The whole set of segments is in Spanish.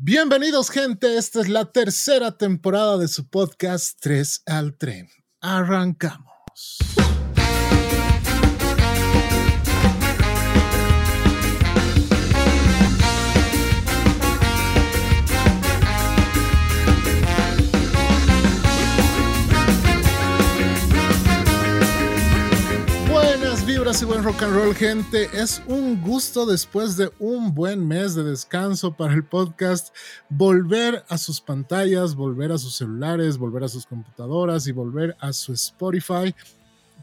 Bienvenidos gente, esta es la tercera temporada de su podcast 3 al tren. Arrancamos. Y buen rock and roll gente, es un gusto después de un buen mes de descanso para el podcast volver a sus pantallas, volver a sus celulares, volver a sus computadoras y volver a su Spotify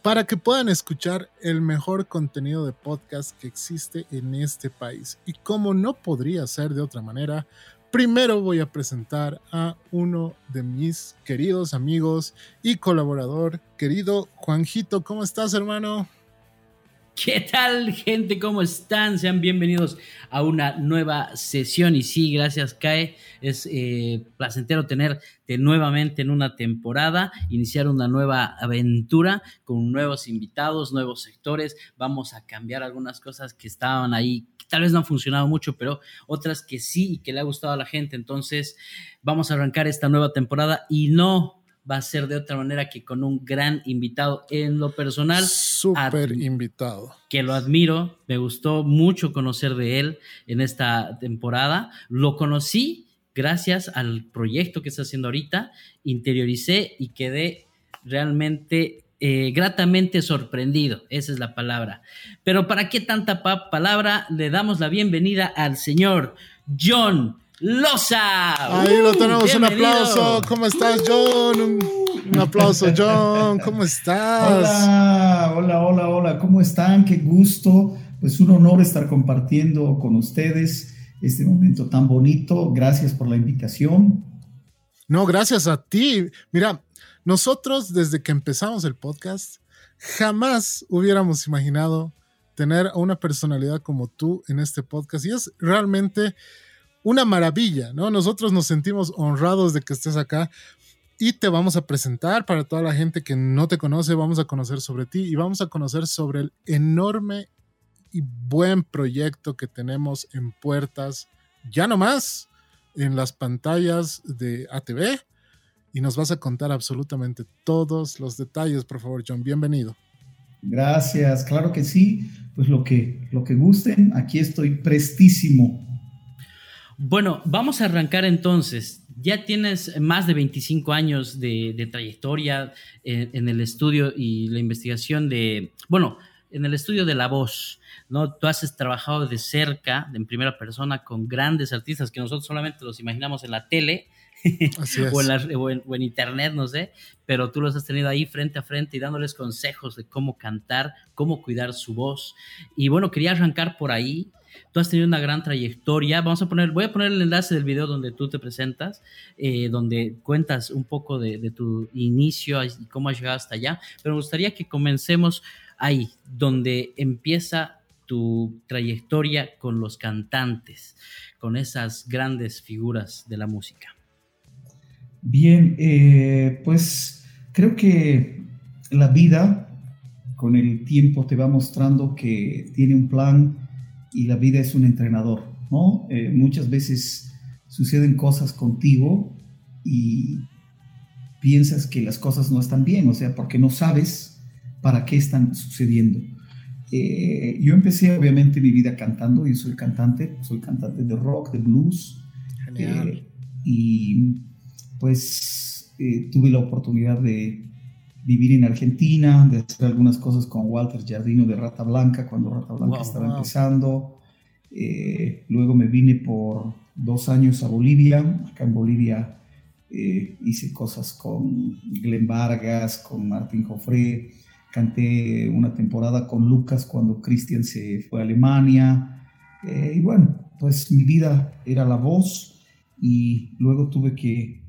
para que puedan escuchar el mejor contenido de podcast que existe en este país. Y como no podría ser de otra manera, primero voy a presentar a uno de mis queridos amigos y colaborador, querido Juanjito. ¿Cómo estás, hermano? ¿Qué tal, gente? ¿Cómo están? Sean bienvenidos a una nueva sesión. Y sí, gracias, Kae. Es eh, placentero tenerte nuevamente en una temporada, iniciar una nueva aventura con nuevos invitados, nuevos sectores. Vamos a cambiar algunas cosas que estaban ahí, que tal vez no han funcionado mucho, pero otras que sí y que le ha gustado a la gente. Entonces, vamos a arrancar esta nueva temporada y no va a ser de otra manera que con un gran invitado en lo personal. Súper invitado. Que lo admiro, me gustó mucho conocer de él en esta temporada. Lo conocí gracias al proyecto que está haciendo ahorita, interioricé y quedé realmente eh, gratamente sorprendido, esa es la palabra. Pero ¿para qué tanta palabra? Le damos la bienvenida al señor John Loza. Ahí lo tenemos, un aplauso. ¿Cómo estás, John? Un, aplauso, John. ¿Cómo estás? Hola, hola, hola, hola. ¿Cómo están? Qué gusto. Pues un honor estar compartiendo con ustedes este momento tan bonito. Gracias por la invitación. No, gracias a ti. Mira, nosotros desde que empezamos el podcast, jamás hubiéramos imaginado tener a una personalidad como tú en este podcast. Y es realmente una maravilla, ¿no? Nosotros nos sentimos honrados de que estés acá y te vamos a presentar para toda la gente que no te conoce, vamos a conocer sobre ti y vamos a conocer sobre el enorme y buen proyecto que tenemos en puertas, ya no más en las pantallas de ATV y nos vas a contar absolutamente todos los detalles, por favor, John, bienvenido. Gracias, claro que sí, pues lo que, lo que gusten, aquí estoy prestísimo bueno, vamos a arrancar entonces. Ya tienes más de 25 años de, trayectoria en, el estudio y la investigación de, bueno, en el estudio de la voz, ¿no? Tú has trabajado de cerca, en primera persona, con grandes artistas que nosotros solamente los imaginamos en la tele o, en o, en, internet, no sé, pero tú los has tenido ahí frente a frente y dándoles consejos de cómo cantar, cómo cuidar su voz. Y bueno, quería arrancar por ahí Tú has tenido una gran trayectoria. Vamos a poner, voy a poner el enlace del video donde tú te presentas, eh, donde cuentas un poco de, tu inicio y cómo has llegado hasta allá. Pero me gustaría que comencemos ahí, donde empieza tu trayectoria con los cantantes, con esas grandes figuras de la música. Bien, eh, pues creo que la vida con el tiempo te va mostrando que tiene un plan y la vida es un entrenador, ¿no? Eh, muchas veces suceden cosas contigo y piensas que las cosas no están bien, o sea, porque no sabes para qué están sucediendo. Eh, yo empecé obviamente mi vida cantando, yo soy cantante, soy cantante de rock, de blues. Eh, y pues tuve la oportunidad de vivir en Argentina, de hacer algunas cosas con Walter Jardino de Rata Blanca, cuando Rata Blanca estaba empezando. Eh, luego me vine por dos años a Bolivia. Acá en Bolivia eh, hice cosas con Glenn Vargas, con Martín Joffre. Canté una temporada con Lucas cuando Cristian se fue a Alemania. Eh, y bueno, pues mi vida era la voz y luego tuve que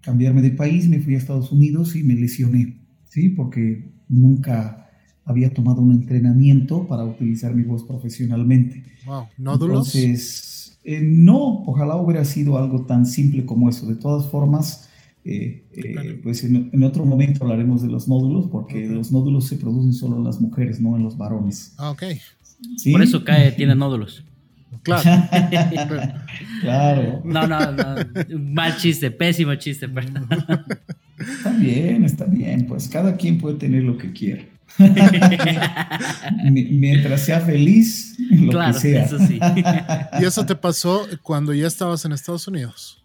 cambiarme de país, me fui a Estados Unidos y me lesioné, ¿sí? Porque nunca había tomado un entrenamiento para utilizar mi voz profesionalmente. Wow, ¿nódulos? Entonces, eh, no, ojalá hubiera sido algo tan simple como eso. De todas formas, eh, eh, pues en, otro momento hablaremos de los nódulos, porque los nódulos se producen solo en las mujeres, no en los varones. Ah, ok. Por eso cae, tiene nódulos. Claro. claro. No, no, no. Mal chiste, pésimo chiste, perdón. Está bien, está bien. Pues cada quien puede tener lo que quiera. Mientras sea feliz, lo que sea. Eso sí. ¿Y eso te pasó cuando ya estabas en Estados Unidos?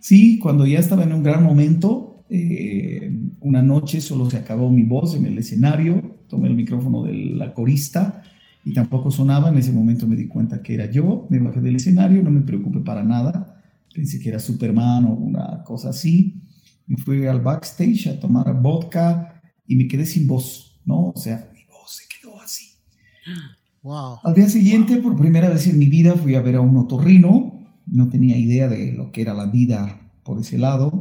Sí, cuando ya estaba en un gran momento. Eh, una noche solo se acabó mi voz en el escenario. Tomé el micrófono de la corista y tampoco sonaba. En ese momento me di cuenta que era yo. Me bajé del escenario, no me preocupé para nada. Pensé que era Superman o una cosa así. Me fui al backstage a tomar vodka y me quedé sin voz, ¿no? O sea, mi voz se quedó así. Wow. Al día siguiente, por primera vez en mi vida, fui a ver a un otorrino. No tenía idea de lo que era la vida por ese lado.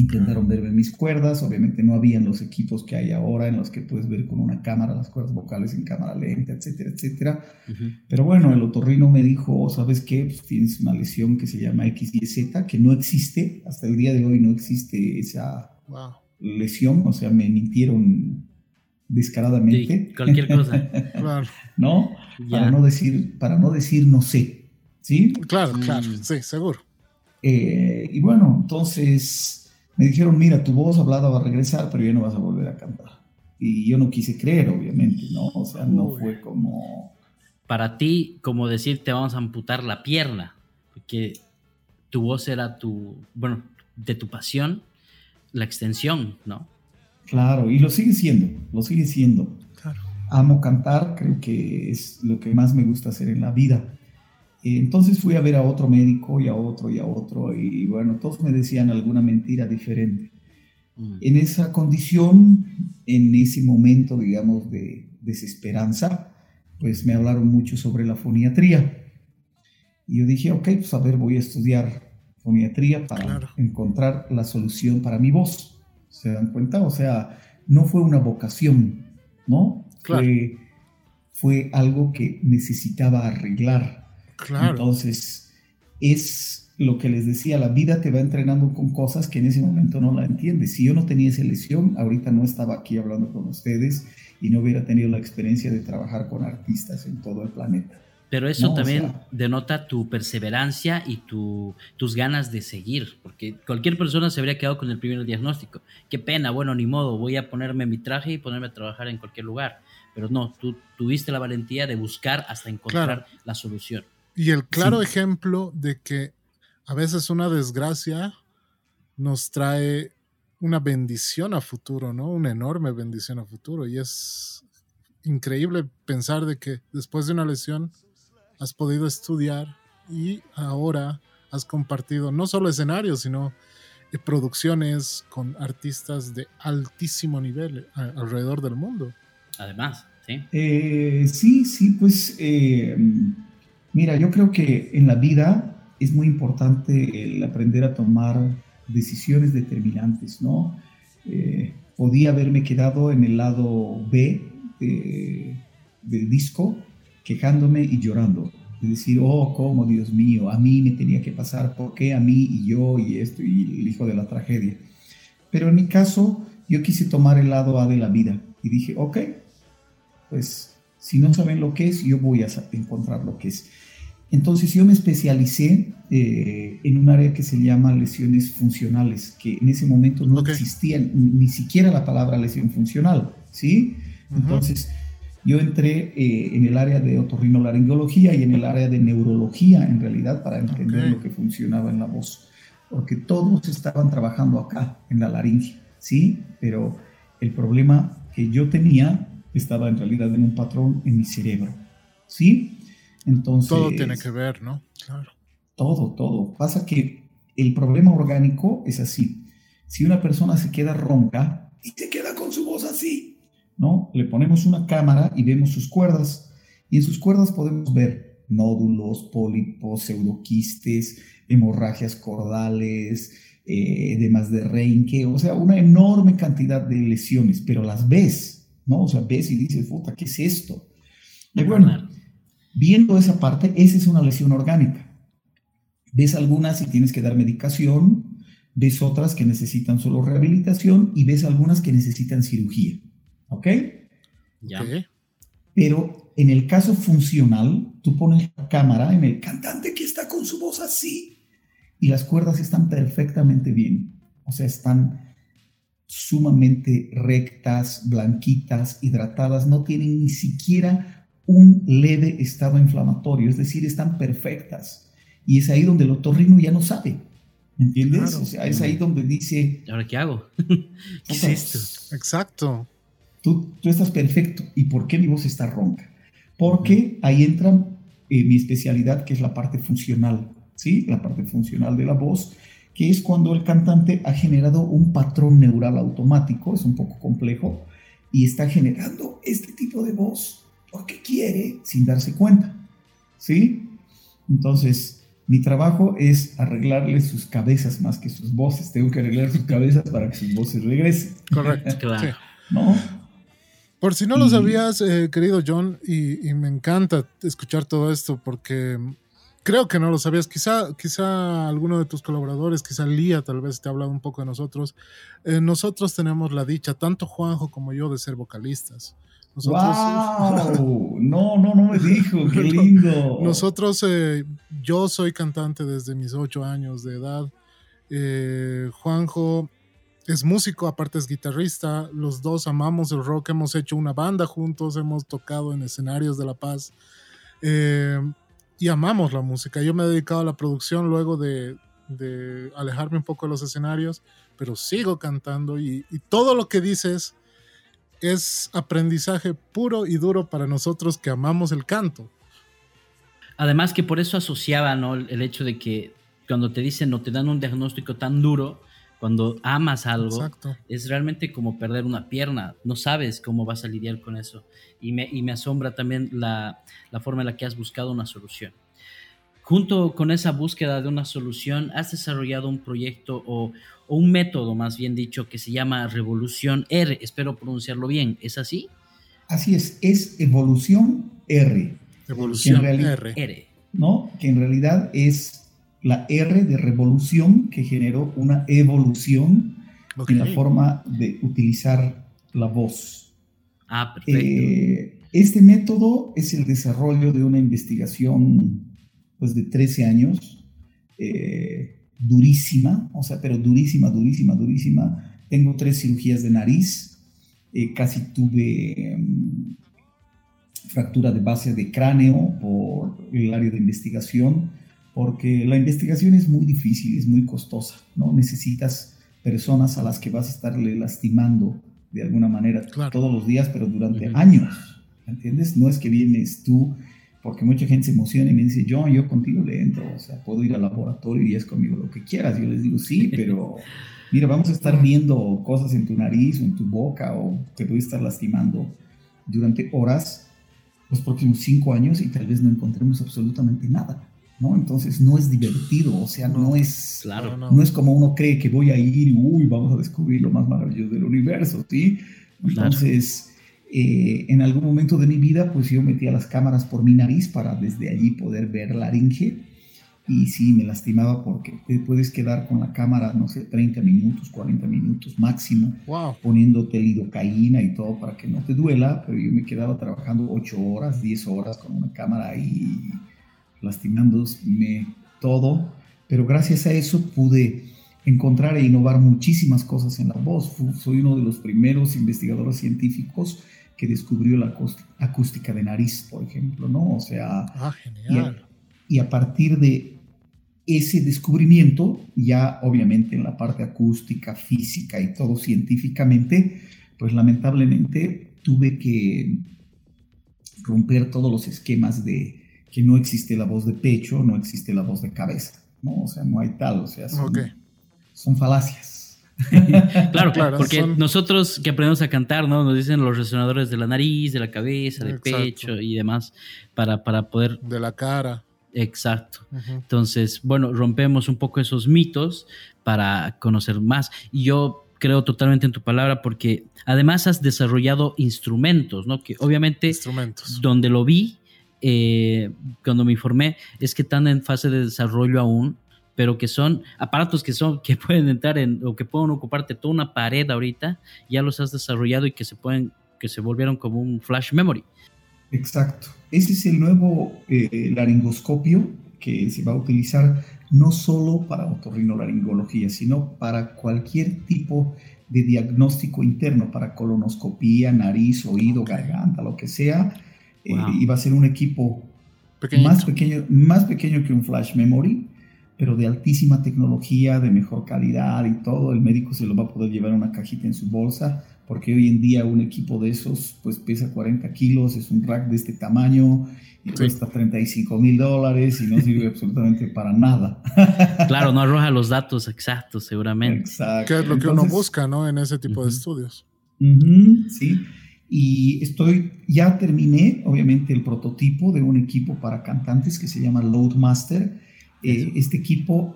Intentaron verme mis cuerdas, obviamente no habían los equipos que hay ahora en los que puedes ver con una cámara las cuerdas vocales en cámara lenta, etcétera, etcétera. Pero bueno, el otorrino me dijo, ¿sabes qué? Pues tienes una lesión que se llama XYZ, que no existe, hasta el día de hoy no existe esa lesión, o sea, me mintieron descaradamente. Sí, cualquier cosa. claro. ¿No? Para no decir, para no decir no sé. ¿Sí? Claro, claro, sí, seguro. Eh, y bueno, entonces me dijeron, mira, tu voz hablada va a regresar, pero ya no vas a volver a cantar. Y yo no quise creer, obviamente, ¿no? O sea, no fue como... Para ti, como decir, te vamos a amputar la pierna, porque tu voz era tu, bueno, de tu pasión, la extensión, ¿no? Claro, y lo sigue siendo, lo sigue siendo. Claro. Amo cantar, creo que es lo que más me gusta hacer en la vida. Entonces fui a ver a otro médico y a otro y a otro y bueno, todos me decían alguna mentira diferente. Mm. En esa condición, en ese momento, digamos, de desesperanza, pues me hablaron mucho sobre la foniatría. Y yo dije, ok, pues a ver, voy a estudiar foniatría para encontrar la solución para mi voz. ¿Se dan cuenta? O sea, no fue una vocación, ¿no? Fue, fue algo que necesitaba arreglar entonces, es lo que les decía, la vida te va entrenando con cosas que en ese momento no la entiendes. Si yo no tenía esa lesión, ahorita no estaba aquí hablando con ustedes y no hubiera tenido la experiencia de trabajar con artistas en todo el planeta. Pero eso también denota tu perseverancia y tu, tus ganas de seguir, porque cualquier persona se habría quedado con el primer diagnóstico. Qué pena, bueno, ni modo, voy a ponerme mi traje y ponerme a trabajar en cualquier lugar. Pero no, tú tuviste la valentía de buscar hasta encontrar la solución. Y el claro ejemplo de que a veces una desgracia nos trae una bendición a futuro, ¿no? Una enorme bendición a futuro. Y es increíble pensar de que después de una lesión has podido estudiar y ahora has compartido no solo escenarios, sino eh, producciones con artistas de altísimo nivel alrededor del mundo. Además, sí. Eh, sí, sí, pues eh, Mira, yo creo que en la vida es muy importante el aprender a tomar decisiones determinantes, ¿no? Eh, podía haberme quedado en el lado B del disco, quejándome y llorando. De decir, oh, cómo, Dios mío, a mí me tenía que pasar, ¿por qué a mí y yo y esto y el hijo de la tragedia? Pero en mi caso, yo quise tomar el lado A de la vida y dije, ok, pues si no saben lo que es, yo voy a encontrar lo que es. Entonces yo me especialicé eh, en un área que se llama lesiones funcionales, que en ese momento no existía ni siquiera la palabra lesión funcional, ¿sí? Entonces yo entré eh, en el área de otorrinolaringología y en el área de neurología en realidad para entender lo que funcionaba en la voz, porque todos estaban trabajando acá en la laringe, ¿sí? Pero el problema que yo tenía estaba en realidad en un patrón en mi cerebro, ¿sí? Entonces, todo tiene que ver, ¿no? Claro. Todo, todo. Pasa que el problema orgánico es así. Si una persona se queda ronca y se queda con su voz así, ¿no? Le ponemos una cámara y vemos sus cuerdas. Y en sus cuerdas podemos ver nódulos, pólipos, pseudoquistes, hemorragias cordales, eh, demás de reinque, o sea, una enorme cantidad de lesiones, pero las ves, ¿no? O sea, ves y dices, puta, ¿qué es esto? Y bueno, Viendo esa parte, esa es una lesión orgánica. Ves algunas y tienes que dar medicación, ves otras que necesitan solo rehabilitación y ves algunas que necesitan cirugía. ¿Ok? Ya. Pero en el caso funcional, tú pones la cámara en el cantante que está con su voz así y las cuerdas están perfectamente bien. O sea, están sumamente rectas, blanquitas, hidratadas, no tienen ni siquiera un leve estado inflamatorio, es decir, están perfectas. Y es ahí donde el otorrino ya no sabe. ¿Entiendes? O sea, es ahí donde dice... ¿Ahora qué hago? ¿Qué es esto? Exacto. Tú, tú estás perfecto. ¿Y por qué mi voz está ronca? Porque ahí entra eh, mi especialidad, que es la parte funcional, ¿sí? La parte funcional de la voz, que es cuando el cantante ha generado un patrón neural automático, es un poco complejo, y está generando este tipo de voz porque quiere sin darse cuenta, ¿sí? Entonces, mi trabajo es arreglarle sus cabezas más que sus voces. Tengo que arreglar sus cabezas para que sus voces regresen. Correcto. claro. ¿No? Por si no lo sabías, eh, querido John, y, me encanta escuchar todo esto porque creo que no lo sabías. Quizá, quizá alguno de tus colaboradores, quizá Lía tal vez te ha hablado un poco de nosotros. Eh, nosotros tenemos la dicha, tanto Juanjo como yo, de ser vocalistas. Nosotros, ¡Wow! No, no, no me dijo, qué lindo. Nosotros, eh, yo soy cantante desde mis ocho años de edad. Juanjo es músico, aparte es guitarrista. Los dos amamos el rock, hemos hecho una banda juntos, hemos tocado en escenarios de La Paz eh, y amamos la música. Yo me he dedicado a la producción luego de, alejarme un poco de los escenarios, pero sigo cantando y, todo lo que dices es aprendizaje puro y duro para nosotros que amamos el canto. Además que por eso asociaba ¿no? el hecho de que cuando te dicen o te dan un diagnóstico tan duro, cuando amas algo, es realmente como perder una pierna. No sabes cómo vas a lidiar con eso. Y me, y me asombra también la, la, forma en la que has buscado una solución. Junto con esa búsqueda de una solución, has desarrollado un proyecto o, o un método, más bien dicho, que se llama Revolución R. Espero pronunciarlo bien. ¿Es así? Así es, es Evolución R. Evolución R. R. ¿No? Que en realidad es la R de revolución que generó una evolución en la forma de utilizar la voz. Ah, perfecto. Eh, este método es el desarrollo de una investigación pues, de 13 años, eh, durísima, o sea, pero durísima, durísima, durísima. Tengo tres cirugías de nariz, eh, casi tuve em, fractura de base de cráneo por el área de investigación porque la investigación es muy difícil, es muy costosa, ¿no? Necesitas personas a las que vas a estarle lastimando de alguna manera todos los días, pero durante años, ¿entiendes? No es que vienes tú, porque mucha gente se emociona y me dice, yo, yo contigo le entro, o sea, puedo ir al laboratorio y es conmigo lo que quieras. Yo les digo, sí, pero mira, vamos a estar viendo cosas en tu nariz o en tu boca o te voy a estar lastimando durante horas los próximos cinco años y tal vez no encontremos absolutamente nada. ¿No? Entonces no es divertido, o sea, no es, claro, no. es como uno cree que voy a ir y uy, vamos a descubrir lo más maravilloso del universo, ¿sí? Entonces, eh, en algún momento de mi vida, pues yo metía las cámaras por mi nariz para desde allí poder ver laringe y sí, me lastimaba porque te puedes quedar con la cámara, no sé, 30 minutos, 40 minutos máximo, wow. poniéndote lidocaína y todo para que no te duela, pero yo me quedaba trabajando 8 horas, 10 horas con una cámara y lastimándome todo, pero gracias a eso pude encontrar e innovar muchísimas cosas en la voz. Soy uno de los primeros investigadores científicos que descubrió la acústica de nariz, por ejemplo, ¿no? O sea, ah, genial. Y, a, partir de ese descubrimiento, ya obviamente en la parte acústica, física y todo científicamente, pues lamentablemente tuve que romper todos los esquemas de, que no existe la voz de pecho, no existe la voz de cabeza, ¿no? O sea, no hay tal, o sea, son, falacias. claro, claro, porque nosotros que aprendemos a cantar, ¿no? Nos dicen los resonadores de la nariz, de la cabeza, del pecho y demás, para, para poder... De la cara. Exacto. Entonces, bueno, rompemos un poco esos mitos para conocer más. Y yo creo totalmente en tu palabra porque además has desarrollado instrumentos, ¿no? Que obviamente instrumentos. donde lo vi eh, cuando me informé, es que están en fase de desarrollo aún, pero que son aparatos que son que pueden entrar en o que pueden ocuparte toda una pared ahorita, ya los has desarrollado y que se pueden que se volvieron como un flash memory. Exacto. Ese es el nuevo eh, laringoscopio que se va a utilizar no solo para otorrinolaringología, sino para cualquier tipo de diagnóstico interno, para colonoscopía, nariz, oído, garganta, lo que sea. Eh, y va a ser un equipo más pequeño, más pequeño que un flash memory, pero de altísima tecnología, de mejor calidad y todo. El médico se lo va a poder llevar una cajita en su bolsa porque hoy en día un equipo de esos pues pesa 40 kilos, es un rack de este tamaño y cuesta 35 mil dólares y no sirve absolutamente para nada. Claro, no arroja los datos exactos seguramente. Exacto. Que es lo que uno busca, ¿no? En ese tipo de estudios. sí. Y estoy, ya terminé, obviamente, el prototipo de un equipo para cantantes que se llama Loadmaster. Eh, este equipo,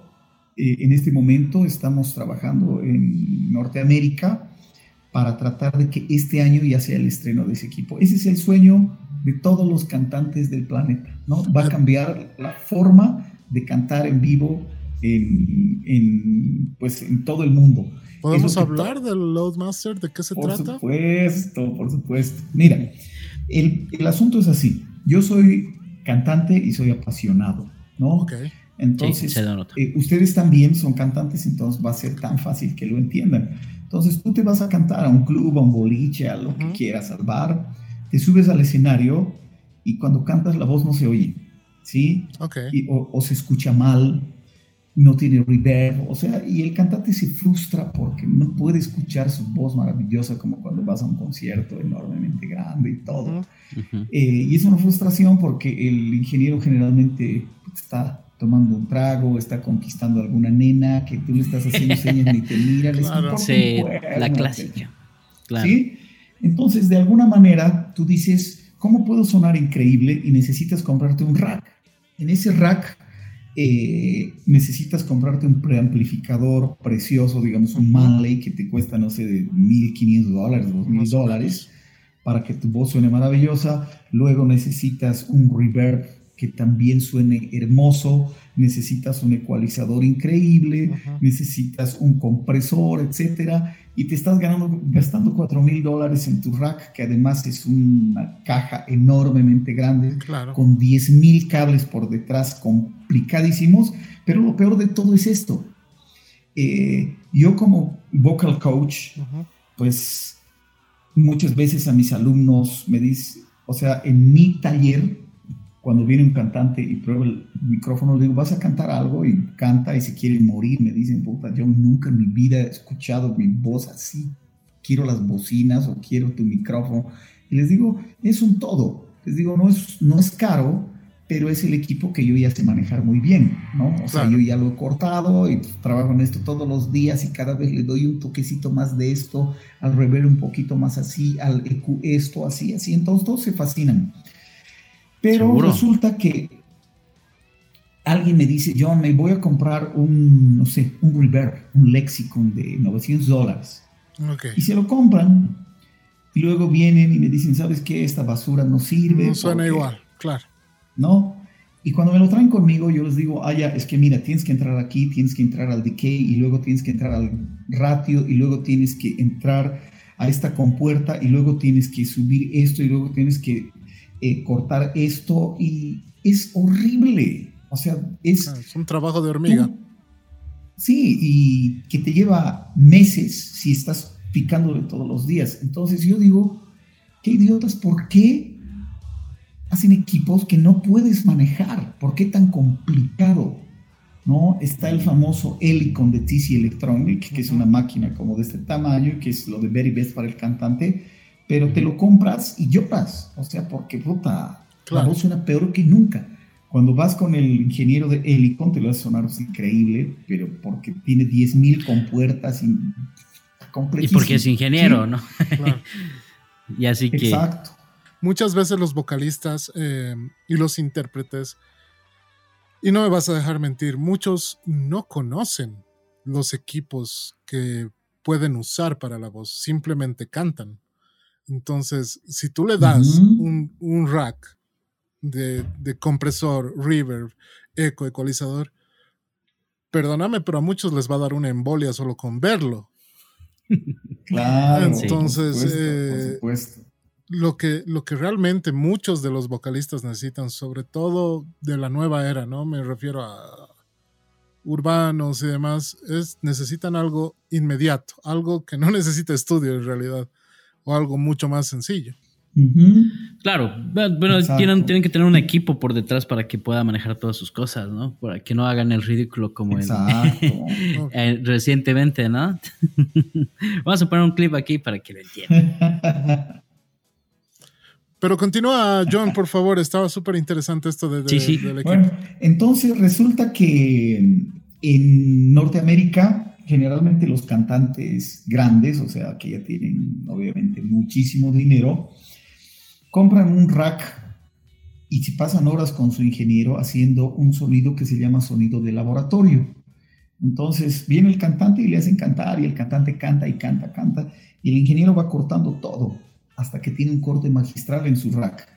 eh, en este momento, estamos trabajando en Norteamérica para tratar de que este año ya sea el estreno de ese equipo. Ese es el sueño de todos los cantantes del planeta, ¿no? Va a cambiar la forma de cantar en vivo en, pues, en todo el mundo. ¿Podemos hablar del Loadmaster? ¿De qué se trata? Por supuesto, por supuesto. Mira, el, el, asunto es así. Yo soy cantante y soy apasionado, ¿no? Ok. Entonces, eh, ustedes también son cantantes, entonces va a ser tan fácil que lo entiendan. Entonces tú te vas a cantar a un club, a un boliche, a lo que quieras, al bar, te subes al escenario y cuando cantas la voz no se oye, ¿sí? o, se escucha mal, no tiene reverb, o sea, y el cantante se frustra porque no puede escuchar su voz maravillosa como cuando vas a un concierto enormemente grande y todo. Eh, y es una frustración porque el ingeniero generalmente está tomando un trago, está conquistando a alguna nena que tú le estás haciendo señas y te mira, le claro. sí, la clásica. Claro. ¿Sí? Entonces, de alguna manera, tú dices, ¿cómo puedo sonar increíble? Y necesitas comprarte un rack. En ese rack eh, necesitas comprarte un preamplificador precioso, digamos un Manley que te cuesta, no sé, de 1.500 dólares, 2.000 dólares, para que tu voz suene maravillosa. Luego necesitas un reverb que también suene hermoso, necesitas un ecualizador increíble, necesitas un compresor, etcétera, y te estás ganando, gastando 4 mil dólares en tu rack, que además es una caja enormemente grande, con 10 mil cables por detrás, complicadísimos, pero lo peor de todo es esto. Eh, yo como vocal coach, pues muchas veces a mis alumnos me dicen, o sea, en mi taller, cuando viene un cantante y prueba el micrófono, le digo, vas a cantar algo y canta y se quiere morir. Me dicen, puta, yo nunca en mi vida he escuchado mi voz así. Quiero las bocinas o quiero tu micrófono. Y les digo, es un todo. Les digo, no es, no es caro, pero es el equipo que yo ya sé manejar muy bien, ¿no? O sea, yo ya lo he cortado y trabajo en esto todos los días y cada vez le doy un toquecito más de esto, al rever un poquito más así, al esto, así, así. Entonces todos se fascinan. Pero resulta que alguien me dice, yo me voy a comprar un, no sé, un reverb, un lexicon de 900 dólares. Y se lo compran. Y luego vienen y me dicen, ¿sabes qué? Esta basura no sirve. No suena igual, claro. ¿No? Y cuando me lo traen conmigo, yo les digo, ah, ya, es que mira, tienes que entrar aquí, tienes que entrar al decay, y luego tienes que entrar al ratio, y luego tienes que entrar a esta compuerta, y luego tienes que subir esto, y luego tienes que eh, cortar esto y es horrible. O sea, es... Ah, es un trabajo de hormiga. sí, y que te lleva meses si estás picándole todos los días. Entonces yo digo, qué idiotas, ¿por qué hacen equipos que no puedes manejar? ¿Por qué tan complicado? ¿No? Está el famoso Helicon de TC Electronic, que es una máquina como de este tamaño, que es lo de very best para el cantante, pero te lo compras y lloras, o sea, porque puta, la voz suena peor que nunca. Cuando vas con el ingeniero de Helicon te lo a sonar increíble, pero porque tiene 10.000 compuertas y Y porque es ingeniero, ¿no? y así que... Exacto. Muchas veces los vocalistas eh, y los intérpretes, y no me vas a dejar mentir, muchos no conocen los equipos que pueden usar para la voz, simplemente cantan. Entonces, si tú le das un, rack de, compresor, reverb, eco, ecualizador, perdóname, pero a muchos les va a dar una embolia solo con verlo. Claro. Entonces, por supuesto, lo que, lo que realmente muchos de los vocalistas necesitan, sobre todo de la nueva era, ¿no? Me refiero a urbanos y demás, es necesitan algo inmediato, algo que no necesita estudio en realidad, o algo mucho más sencillo. Claro, bueno, tienen, tienen, que tener un equipo por detrás para que pueda manejar todas sus cosas, ¿no? Para que no hagan el ridículo como en, recientemente, ¿no? Vamos a poner un clip aquí para que lo entiendan. Pero continúa, John, por favor, estaba súper interesante esto de, sí, sí. del equipo. Bueno, entonces resulta que en Norteamérica, generalmente los cantantes grandes, o sea, que ya tienen obviamente muchísimo dinero, compran un rack y se pasan horas con su ingeniero haciendo un sonido que se llama sonido de laboratorio. Entonces viene el cantante y le hacen cantar y el cantante canta y canta, canta y el ingeniero va cortando todo hasta que tiene un corte magistral en su rack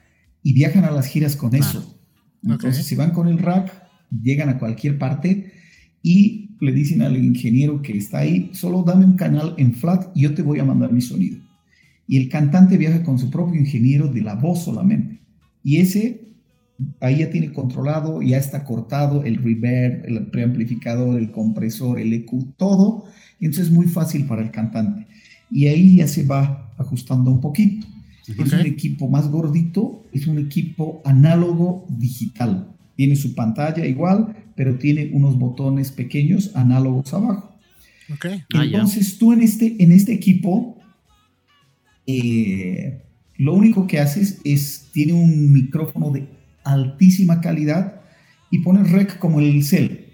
y viajan a las giras con eso. Entonces si van con el rack, llegan a cualquier parte y le dicen al ingeniero que está ahí, solo dame un canal en flat y yo te voy a mandar mi sonido y el cantante viaja con su propio ingeniero de la voz solamente. Y ese ahí ya tiene controlado, ya está cortado el reverb, el preamplificador, el compresor, el EQ, todo. Y entonces es muy fácil para el cantante. Y ahí ya se va ajustando un poquito. Es un equipo más gordito, es un equipo análogo digital. Tiene su pantalla igual, pero tiene unos botones pequeños análogos abajo. Okay. Ah, entonces tú en este, en este equipo eh, lo único que haces es, tiene un micrófono de altísima calidad y pones rec como el cel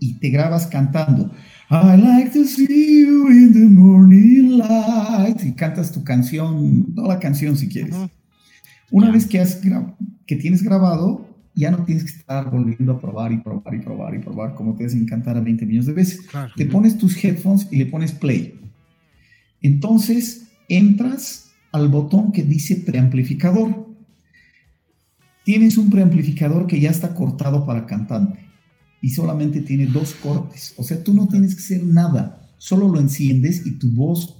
y te grabas cantando. I like to see you in the morning light. Y cantas tu canción, toda la canción si quieres. Una vez que, has que tienes grabado, ya no tienes que estar volviendo a probar y probar y probar y probar como te hacen cantar a 20 millones de veces. Te pones tus headphones y le pones play. Entonces, entras al botón que dice preamplificador. Tienes un preamplificador que ya está cortado para cantante y solamente tiene dos cortes. O sea, tú no tienes que hacer nada, solo lo enciendes y tu voz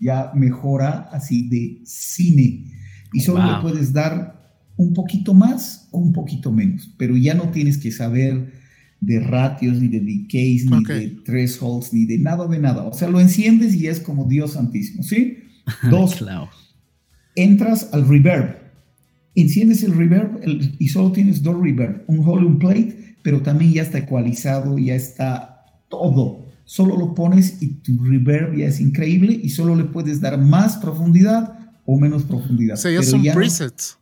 ya mejora así de cine. Y solo le puedes dar un poquito más o un poquito menos, pero ya no tienes que saber de ratios, ni de decays, ni de thresholds, ni de nada de nada. O sea, lo enciendes y es como Dios santísimo, ¿sí? Dos, entras al reverb, enciendes el reverb y solo tienes dos reverb, un hole, un plate, pero también ya está ecualizado, ya está todo. Solo lo pones y tu reverb ya es increíble y solo le puedes dar más profundidad o menos profundidad. ya son presets.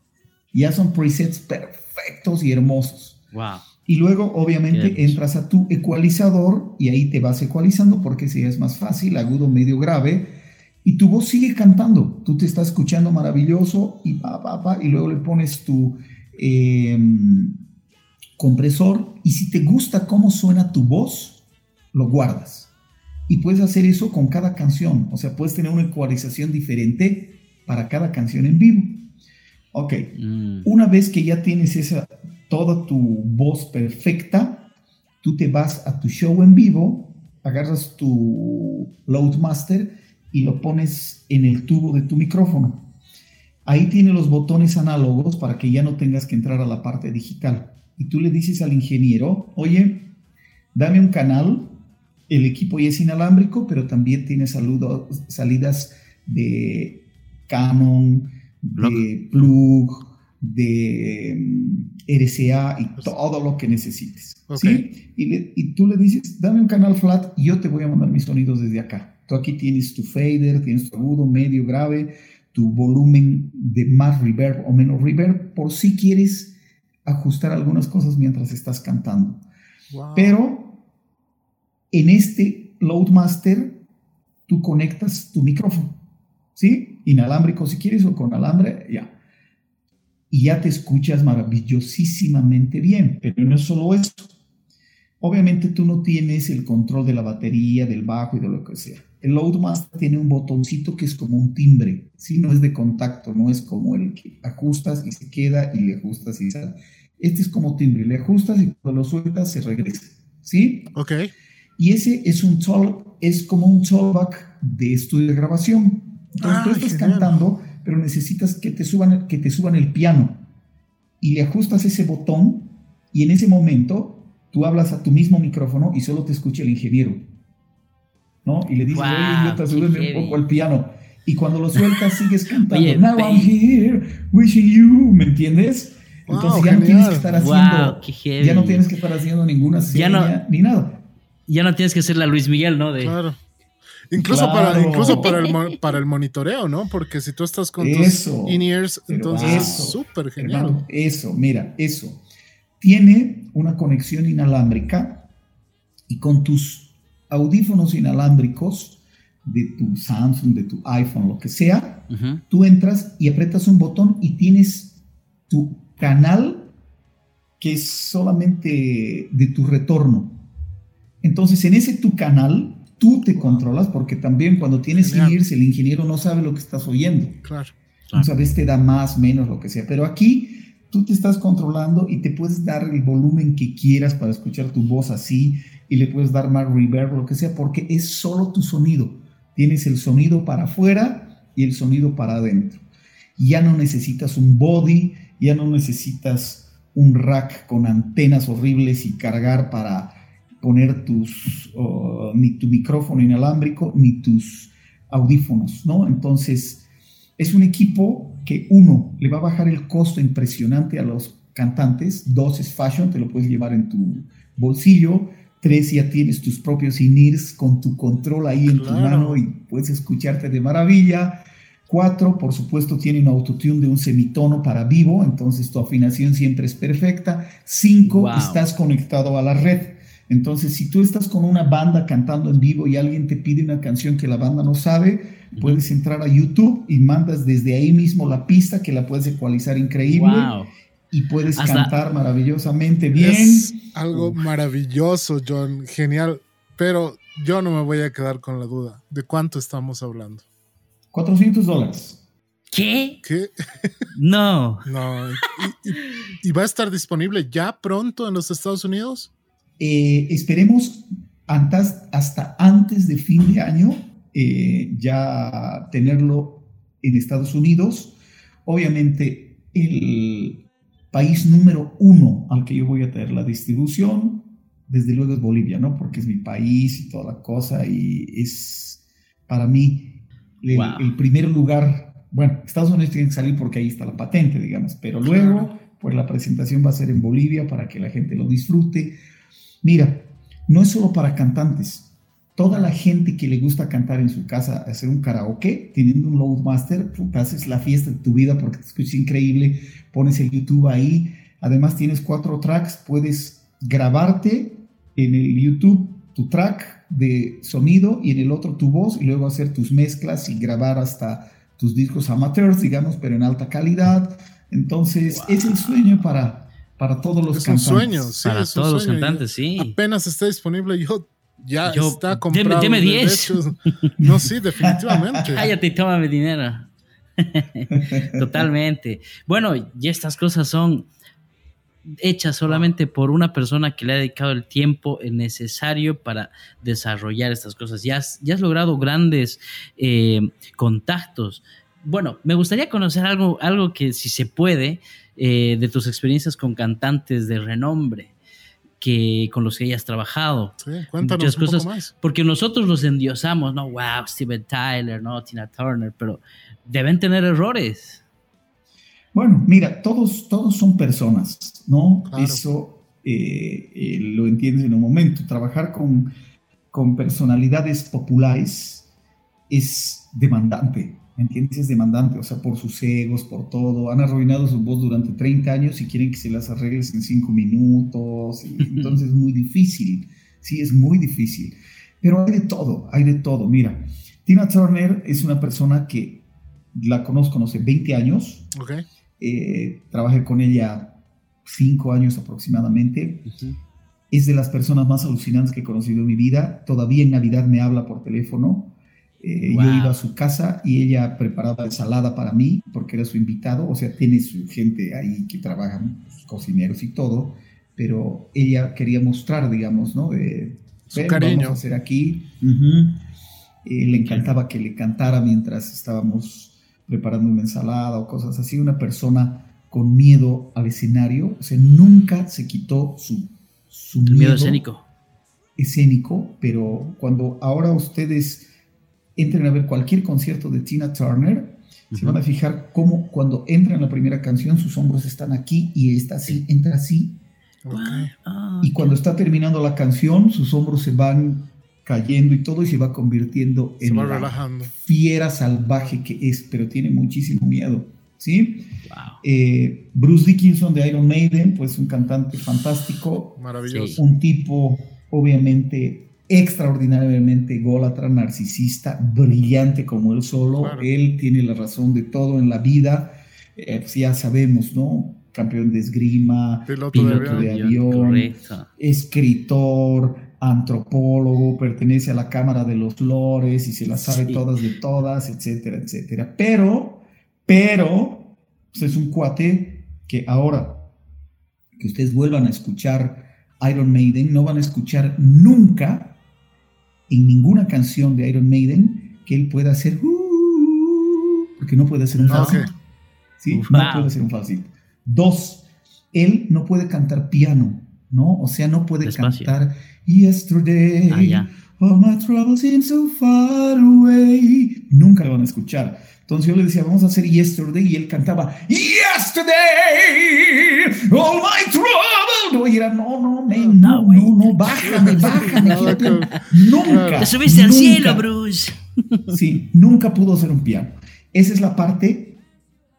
ya son presets perfectos y hermosos. Y luego, obviamente, entras a tu ecualizador y ahí te vas ecualizando porque si es más fácil, agudo, medio, grave y tu voz sigue cantando. Tú te estás escuchando maravilloso y pa, pa, pa, y luego le pones tu em, compresor. Y si te gusta cómo suena tu voz, lo guardas. Y puedes hacer eso con cada canción. O sea, puedes tener una ecualización diferente para cada canción en vivo. Ok. Mm. Una vez que ya tienes esa, toda tu voz perfecta, tú te vas a tu show en vivo, agarras tu Loadmaster y lo pones en el tubo de tu micrófono. Ahí tiene los botones análogos para que ya no tengas que entrar a la parte digital. Y tú le dices al ingeniero, oye, dame un canal, el equipo ya es inalámbrico, pero también tiene salidas de Canon, de Plug, de mm, RCA y pues todo lo que necesites. ¿sí? Y, y, tú le dices, dame un canal flat y yo te voy a mandar mis sonidos desde acá. Tú aquí tienes tu fader, tienes tu agudo, medio, grave, tu volumen de más reverb o menos reverb, por si quieres ajustar algunas cosas mientras estás cantando. Pero en este Loadmaster, tú conectas tu micrófono, ¿sí? Inalámbrico si quieres o con alambre, ya. Y ya te escuchas maravillosísimamente bien, pero no es solo esto. Obviamente tú no tienes el control de la batería, del bajo y de lo que sea. El Loadmaster tiene un botoncito que es como un timbre, ¿sí? No es de contacto, no es como el que ajustas y se queda y le ajustas y sale. Este es como timbre, le ajustas y cuando lo sueltas se regresa, ¿sí? Ok. Y ese es un toll, es como un tollback de estudio de grabación. Entonces tú ah, estás cantando, pero necesitas que te suban, que te suban el piano y le ajustas ese botón y en ese momento tú hablas a tu mismo micrófono y solo te escucha el ingeniero. ¿No? Y le dices, oye, un poco al piano. Y cuando lo sueltas, sigues cantando. Now I'm here, wishing you, ¿me entiendes? Entonces ya no tienes que estar haciendo, ya no tienes que estar haciendo ninguna serie ni nada. Ya no tienes que ser la Luis Miguel, ¿no? De, claro. Incluso, para, incluso para, el, para el monitoreo, ¿no? Porque si tú estás con tus in-ears, entonces es súper genial. eso, mira, eso. Tiene una conexión inalámbrica y con tus audífonos inalámbricos de tu Samsung, de tu iPhone, lo que sea, tú entras y apretas un botón y tienes tu canal que es solamente de tu retorno. Entonces, en ese tu canal, tú te controlas porque también cuando tienes ears, el ingeniero no sabe lo que estás oyendo. Claro. a veces te da más, menos, lo que sea. Pero aquí tú te estás controlando y te puedes dar el volumen que quieras para escuchar tu voz así y le puedes dar más reverb, lo que sea, porque es solo tu sonido. Tienes el sonido para afuera y el sonido para adentro. Ya no necesitas un body, ya no necesitas un rack con antenas horribles y cargar para poner tus, ni tu micrófono inalámbrico, ni tus audífonos, ¿no? Entonces, es un equipo que uno, le va a bajar el costo impresionante a los cantantes, dos es fashion, te lo puedes llevar en tu bolsillo, tres ya tienes tus propios in-ears con tu control ahí en tu mano y puedes escucharte de maravilla, Cuatro, por supuesto, tiene un autotune de un semitono para vivo, entonces tu afinación siempre es perfecta. Cinco, estás conectado a la red. Entonces, si tú estás con una banda cantando en vivo y alguien te pide una canción que la banda no sabe, puedes entrar a YouTube y mandas desde ahí mismo la pista que la puedes ecualizar increíble. Y puedes cantar maravillosamente bien. Es algo maravilloso, John. Genial. Pero yo no me voy a quedar con la duda. ¿De cuánto estamos hablando? 400 dólares. ¿Qué? ¿Qué? No. no. ¿Y, va a estar disponible ya pronto en los Estados Unidos? Eh, esperemos hasta antes de fin de año eh, ya tenerlo en Estados Unidos. Obviamente el país número uno al que yo voy a tener la distribución, desde luego es Bolivia, ¿no? Porque es mi país y toda la cosa y es para mí el, primer lugar. Bueno, Estados Unidos tiene que salir porque ahí está la patente, digamos, pero luego, pues la presentación va a ser en Bolivia para que la gente lo disfrute. Mira, no es solo para cantantes. Toda la gente que le gusta cantar en su casa, hacer un karaoke, teniendo un Loadmaster, tú haces la fiesta de tu vida porque te escuchas increíble, pones el YouTube ahí. Además, tienes cuatro tracks, puedes grabarte en el YouTube tu track de sonido y en el otro tu voz y luego hacer tus mezclas y grabar hasta tus discos amateurs, digamos, pero en alta calidad. Entonces, es el sueño para, para todos los cantantes. sueño, sí, para todos los cantantes, sí. Apenas está disponible, yo ya está comprado. Deme 10. No, sí, definitivamente. Cállate toma tómame dinero. Totalmente. Bueno, y estas cosas son hechas solamente por una persona que le ha dedicado el tiempo necesario para desarrollar estas cosas. Ya has, ya has logrado grandes eh, contactos. Bueno, me gustaría conocer algo, algo que si se puede, eh, de tus experiencias con cantantes de renombre que con los que hayas trabajado. Sí, cuéntanos un poco más. Porque nosotros los endiosamos, ¿no? Wow, Steven Tyler, ¿no? Tina Turner, pero deben tener errores. Bueno, mira, todos, todos son personas, ¿no? Eso eh, eh, lo entiendes en un momento. Trabajar con, con personalidades populares es demandante. ¿Me entiendes? Es demandante, o sea, por sus egos, por todo. Han arruinado su voz durante 30 años y quieren que se las arregles en 5 minutos. entonces es muy difícil, sí, es muy difícil. Pero hay de todo, hay de todo. Mira, Tina Turner es una persona que la conozco, no sé, 20 años. Okay. Eh, trabajé con ella 5 años aproximadamente. Es de las personas más alucinantes que he conocido en mi vida. Todavía en Navidad me habla por teléfono. Eh, yo iba a su casa y ella preparaba ensalada para mí porque era su invitado, o sea, tiene su gente ahí que trabajan, cocineros y todo, pero ella quería mostrar, digamos, ¿no? su cariño. Vamos a hacer aquí. Eh, le encantaba que le cantara mientras estábamos preparando una ensalada o cosas así, una persona con miedo al escenario, o sea, nunca se quitó su, su miedo, escénico. Escénico, pero cuando ahora ustedes entren a ver cualquier concierto de Tina Turner, se van a fijar cómo cuando entra en la primera canción sus hombros están aquí y está así, entra así. Ah, y cuando está terminando la canción, sus hombros se van cayendo y todo y se va convirtiendo en la fiera salvaje que es, pero tiene muchísimo miedo. ¿sí? Eh, Bruce Dickinson de Iron Maiden, pues un cantante fantástico. Maravilloso. Un tipo, obviamente, extraordinariamente gólatra, narcisista, brillante como él solo. Él tiene la razón de todo en la vida. Eh, pues ya sabemos, ¿no? Campeón de esgrima, piloto, de avión, escritor, antropólogo, pertenece a la Cámara de los Lores y se las sabe todas de todas, etcétera, etcétera. Pero pero pues, es un cuate que ahora que ustedes vuelvan a escuchar Iron Maiden, no van a escuchar nunca en ninguna canción de Iron Maiden que él pueda hacer uh", porque no puede hacer un ah, falsito. ¿sí? no puede hacer un falsito. Dos, él no puede cantar piano, ¿no? O sea, no puede cantar Yesterday. Ah, All my troubles seem so far away. Nunca lo van a escuchar. Entonces yo le decía, vamos a hacer Yesterday, y él cantaba Yesterday, all my troubles. Y era, no, no, no, no, no, bájame, bájame. nunca. Te subiste al cielo, Bruce. Sí, nunca pudo hacer un piano. Esa es la parte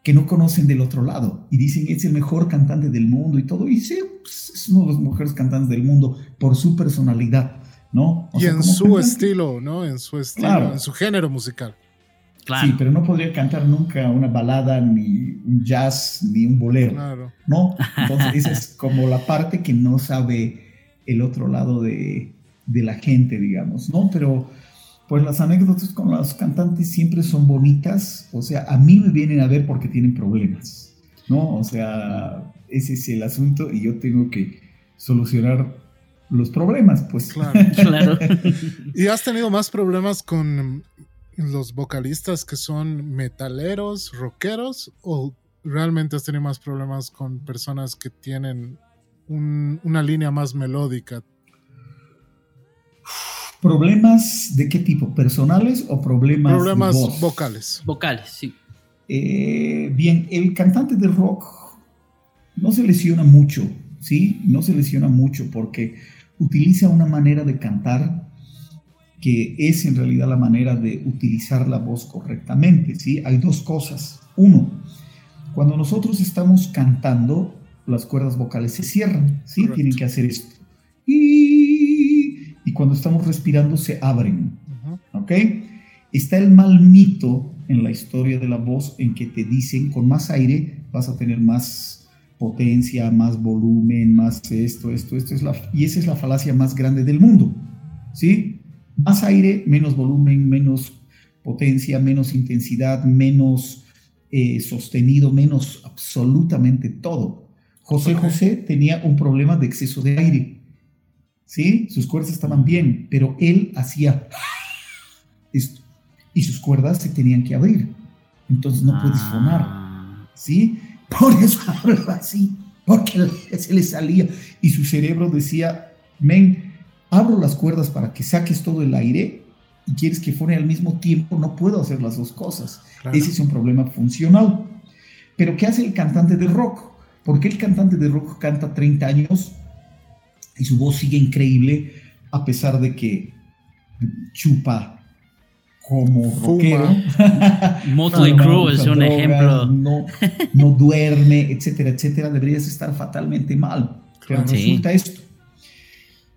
que no conocen del otro lado y dicen es el mejor cantante del mundo y todo. Y sí, pues, es uno de los mejores cantantes del mundo por su personalidad, ¿no? y en su estilo, ¿no? En su estilo, en su género musical. Sí, pero no podría cantar nunca una balada, ni un jazz, ni un bolero. Claro. ¿No? Entonces, esa es como la parte que no sabe el otro lado de, la gente, digamos, ¿no? Pero, pues las anécdotas con los cantantes siempre son bonitas. O sea, a mí me vienen a ver porque tienen problemas, ¿no? O sea, ese es el asunto y yo tengo que solucionar los problemas, pues. Claro, claro. ¿Y has tenido más problemas con los vocalistas que son metaleros, rockeros, o realmente has tenido más problemas con personas que tienen una línea más melódica? ¿Problemas de qué tipo? ¿Personales o problemas, problemas vocales? Vocales, sí. Eh, bien, el cantante de rock no se lesiona mucho, ¿sí? No se lesiona mucho porque utiliza una manera de cantar que es en realidad la manera de utilizar la voz correctamente. ¿sí? Hay dos cosas. Uno, cuando nosotros estamos cantando, las cuerdas vocales se cierran, ¿sí? tienen que hacer esto. Y, y, cuando estamos respirando se abren. ¿Ok? Está el mal mito en la historia de la voz en que te dicen con más aire vas a tener más potencia, más volumen, más esto, esto, esto es la y esa es la falacia más grande del mundo. ¿Sí? Más aire, menos volumen, menos potencia, menos intensidad, menos eh, sostenido, menos absolutamente todo. José José tenía un problema de exceso de aire. ¿Sí? Sus cuerdas estaban bien, pero él hacía esto. Y sus cuerdas se tenían que abrir. Entonces no puedes sonar. Ah. ¿Sí? Por eso hablaba así. Porque se le salía. Y su cerebro decía, men, abro las cuerdas para que saques todo el aire y quieres que fuere al mismo tiempo, no puedo hacer las dos cosas. Ese es un problema funcional. Pero ¿qué hace el cantante de rock? Porque el cantante de rock canta 30 años y su voz sigue increíble a pesar de que chupa como rockero. Motley Crue es un ejemplo. No, no duerme, etcétera, etcétera. Deberías estar fatalmente mal. Pero resulta esto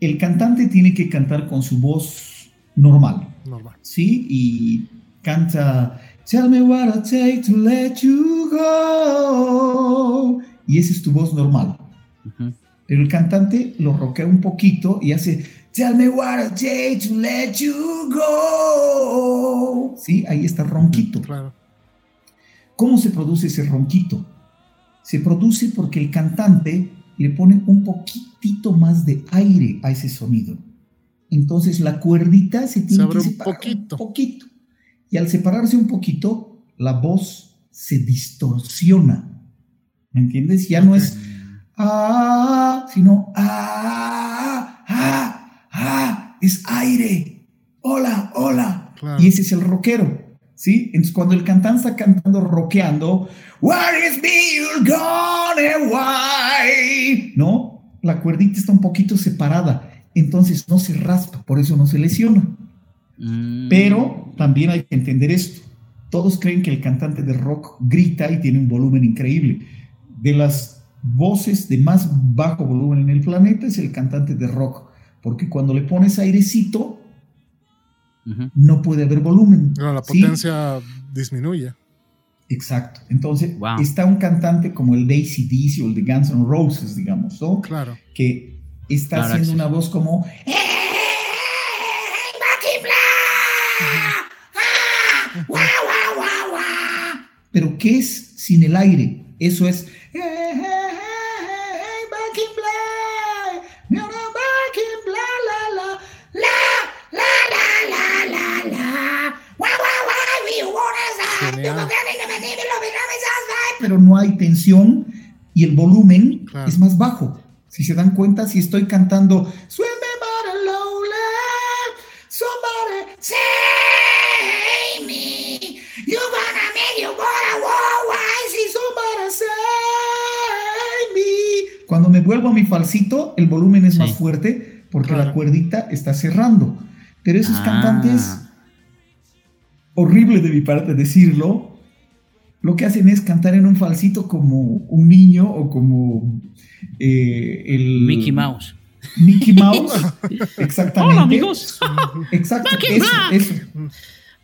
el cantante tiene que cantar con su voz normal. Normal. ¿Sí? Y canta Tell me what I take to let you go. Y esa es tu voz normal. Pero el cantante lo roquea un poquito y hace Tell me what I take to let you go. ¿Sí? Ahí está ronquito. Claro. ¿Cómo se produce ese ronquito? Se produce porque el cantante le pone un poquitito más de aire a ese sonido. Entonces la cuerdita se tiene que separar un poquito. Y al separarse un poquito, la voz se distorsiona. ¿Me entiendes? Ya no es ah, sino ah, es aire. Hola, hola. Y ese es el rockero. ¿Sí? Entonces, cuando el cantante está cantando, rockeando, Where is me you're gone why? ¿No? La cuerdita está un poquito separada, entonces no se raspa, por eso no se lesiona. Mm. Pero también hay que entender esto. Todos creen que el cantante de rock grita y tiene un volumen increíble. De las voces de más bajo volumen en el planeta es el cantante de rock, porque cuando le pones airecito, no puede haber volumen. la potencia disminuye. Exacto. Entonces, está un cantante como el Daisy DC o el de Guns N' Roses, digamos, ¿no? Claro. Que está haciendo una voz como. Pero ¿qué es sin el aire? Eso es. Pero no hay tensión y el volumen es más bajo. Si se dan cuenta, si estoy cantando Cuando me vuelvo a mi falsito, el volumen es más fuerte porque la cuerdita está cerrando. Pero esos ah. cantantes, horrible de mi parte decirlo, lo que hacen es cantar en un falsito como un niño o como eh, el... Mickey Mouse. Mickey Mouse, exactamente. Hola amigos. Exacto, eso,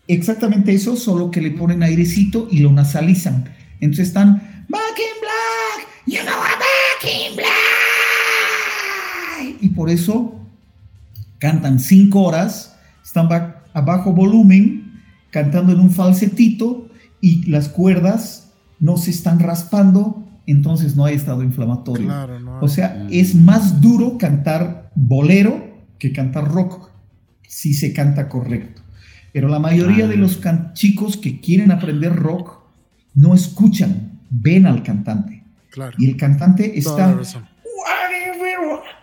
Exactamente eso, solo que le ponen airecito y lo nasalizan. Entonces están Back in Black, you know I'm back in black. Y por eso cantan cinco horas, están a bajo volumen, cantando en un falsetito y las cuerdas no se están raspando, entonces no hay estado inflamatorio. O sea, es más duro cantar bolero que cantar rock, si se canta correcto. Pero la mayoría de los chicos que quieren aprender rock no escuchan, ven al cantante. Y el cantante está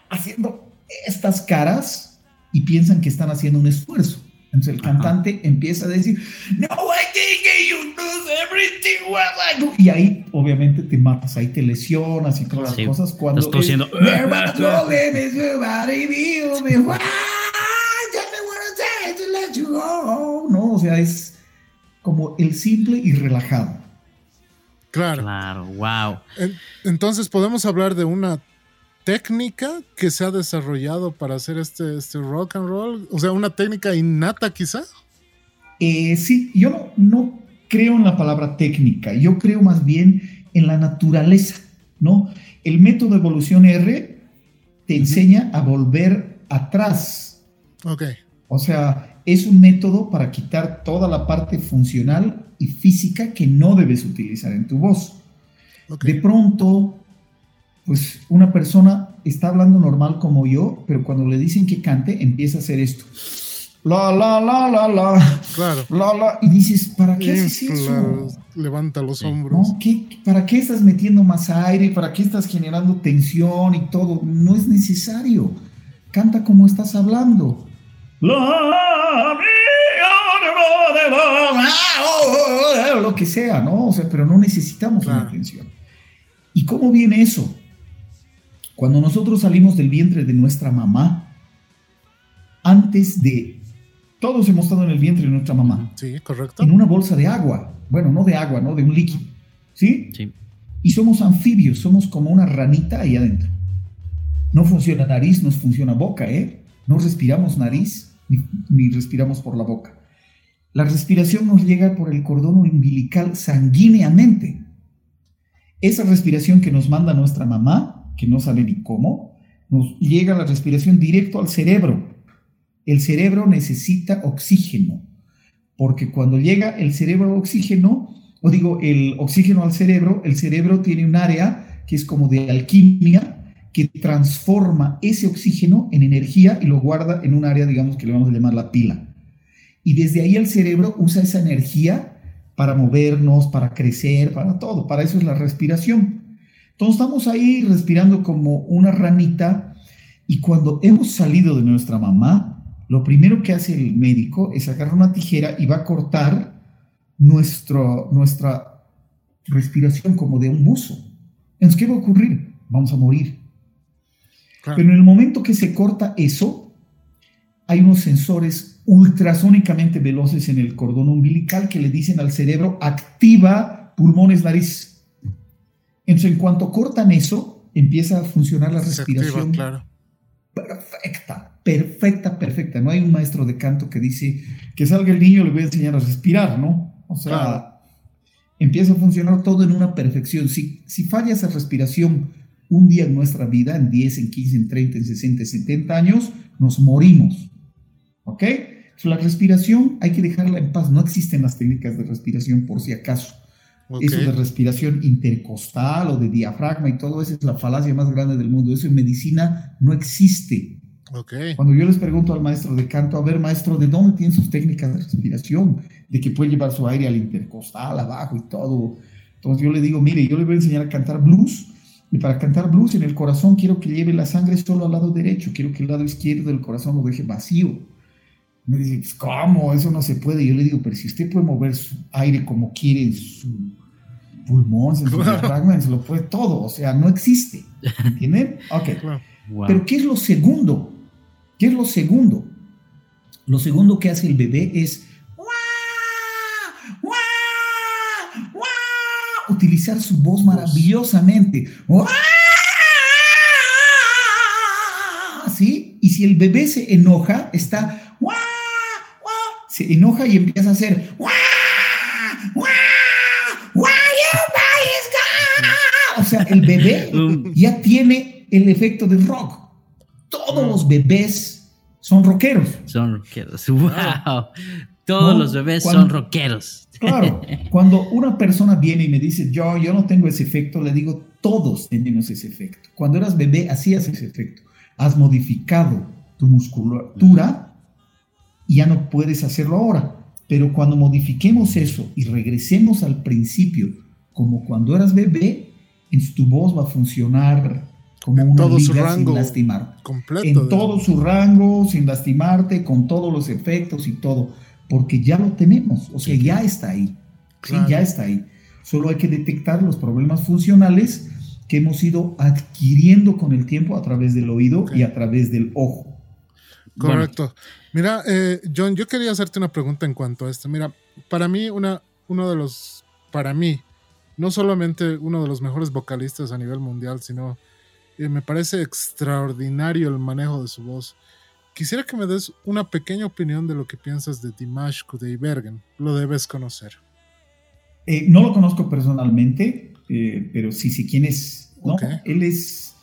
haciendo estas caras y piensan que están haciendo un esfuerzo. Entonces el cantante empieza a decir, no, I think you do everything well. Y ahí obviamente te matas, ahí te lesionas y todas las cosas. Cuando Estás tosiendo. No, o sea, es como el simple y relajado. Claro. Claro, wow. Entonces podemos hablar de una técnica que se ha desarrollado para hacer este, este rock and roll? O sea, una técnica innata quizá. Eh, sí, yo no, no creo en la palabra técnica, yo creo más bien en la naturaleza, ¿no? El método de evolución R te enseña a volver atrás. Ok. O sea, es un método para quitar toda la parte funcional y física que no debes utilizar en tu voz. De pronto, pues una persona está hablando normal como yo, pero cuando le dicen que cante, empieza a hacer esto. La, la, la, la, la. Claro. La, la. Y dices, ¿para qué haces eso? Levanta los hombros. ¿Para qué estás metiendo más aire? ¿Para qué estás generando tensión y todo? No es necesario. Canta como estás hablando. Lo que sea, ¿no? O sea, pero no necesitamos una tensión. ¿Y cómo viene eso? Cuando nosotros salimos del vientre de nuestra mamá, antes de... Todos hemos estado en el vientre de nuestra mamá. Sí, correcto. En una bolsa de agua. Bueno, no de agua, ¿no? De un líquido. ¿Sí? Sí. Y somos anfibios, somos como una ranita ahí adentro. No funciona nariz, no funciona boca, ¿eh? No respiramos nariz ni, ni respiramos por la boca. La respiración nos llega por el cordón umbilical sanguíneamente. Esa respiración que nos manda nuestra mamá que no sabe ni cómo, nos llega la respiración directo al cerebro. El cerebro necesita oxígeno, porque cuando llega el cerebro al oxígeno, o digo, el oxígeno al cerebro, el cerebro tiene un área que es como de alquimia, que transforma ese oxígeno en energía y lo guarda en un área, digamos, que le vamos a llamar la pila. Y desde ahí el cerebro usa esa energía para movernos, para crecer, para todo. Para eso es la respiración. Entonces estamos ahí respirando como una ranita y cuando hemos salido de nuestra mamá, lo primero que hace el médico es agarrar una tijera y va a cortar nuestro, nuestra respiración como de un buzo. Entonces, ¿qué va a ocurrir? Vamos a morir. Pero en el momento que se corta eso, hay unos sensores ultrasónicamente veloces en el cordón umbilical que le dicen al cerebro, activa pulmones, nariz. Entonces, en cuanto cortan eso, empieza a funcionar la respiración. claro. Perfecta, perfecta, perfecta. No hay un maestro de canto que dice que salga el niño, le voy a enseñar a respirar, ¿no? O sea, empieza a funcionar todo en una perfección. Si, si falla esa respiración un día en nuestra vida, en 10, en 15, en 30, en 60, en 70 años, nos morimos. ¿Ok? la respiración hay que dejarla en paz. No existen las técnicas de respiración por si acaso. Eso de respiración intercostal o de diafragma y todo eso es la falacia más grande del mundo. Eso en medicina no existe. Cuando yo les pregunto al maestro de canto, a ver, maestro, ¿de dónde tiene sus técnicas de respiración? De que puede llevar su aire al intercostal, abajo y todo. Entonces yo le digo, mire, yo le voy a enseñar a cantar blues. Y para cantar blues en el corazón quiero que lleve la sangre solo al lado derecho. Quiero que el lado izquierdo del corazón lo deje vacío. Me dice, pues, ¿cómo? Eso no se puede. Yo le digo, pero si usted puede mover su aire como quiere en su pulmón, en su diafragma, se lo puede todo. O sea, no existe. ¿Entienden? Ok. Pero ¿qué es lo segundo? ¿Qué es lo segundo? Lo segundo que hace el bebé es utilizar su voz maravillosamente. ¿Sí? Y si el bebé se enoja, está se enoja y empieza a hacer o sea, el bebé ya tiene el efecto del rock. Todos los bebés son rockeros. Son rockeros. Wow. Todos los bebés son rockeros. Claro. Cuando una persona viene y me dice, yo, yo no tengo ese efecto, le digo, todos tenemos ese efecto. Cuando eras bebé, hacías ese efecto. Has modificado tu musculatura y ya no puedes hacerlo ahora. Pero cuando modifiquemos eso y regresemos al principio, como cuando eras bebé, en tu voz va a funcionar como una todo su rango sin lastimar. Completo, en todo su rango, sin lastimarte, con todos los efectos y todo, porque ya lo tenemos, o sea, ya está ahí. Sí, ya está ahí. Solo hay que detectar los problemas funcionales que hemos ido adquiriendo con el tiempo a través del oído y a través del ojo. Correcto. Mira, eh, John, yo quería hacerte una pregunta en cuanto a esto. Mira, para mí, una, uno de los, para mí, no solamente uno de los mejores vocalistas a nivel mundial, sino eh, me parece extraordinario el manejo de su voz. Quisiera que me des una pequeña opinión de lo que piensas de Dimash Kudaibergen. Lo debes conocer. Eh, no lo conozco personalmente, pero sí sé quién es. ¿no? Él es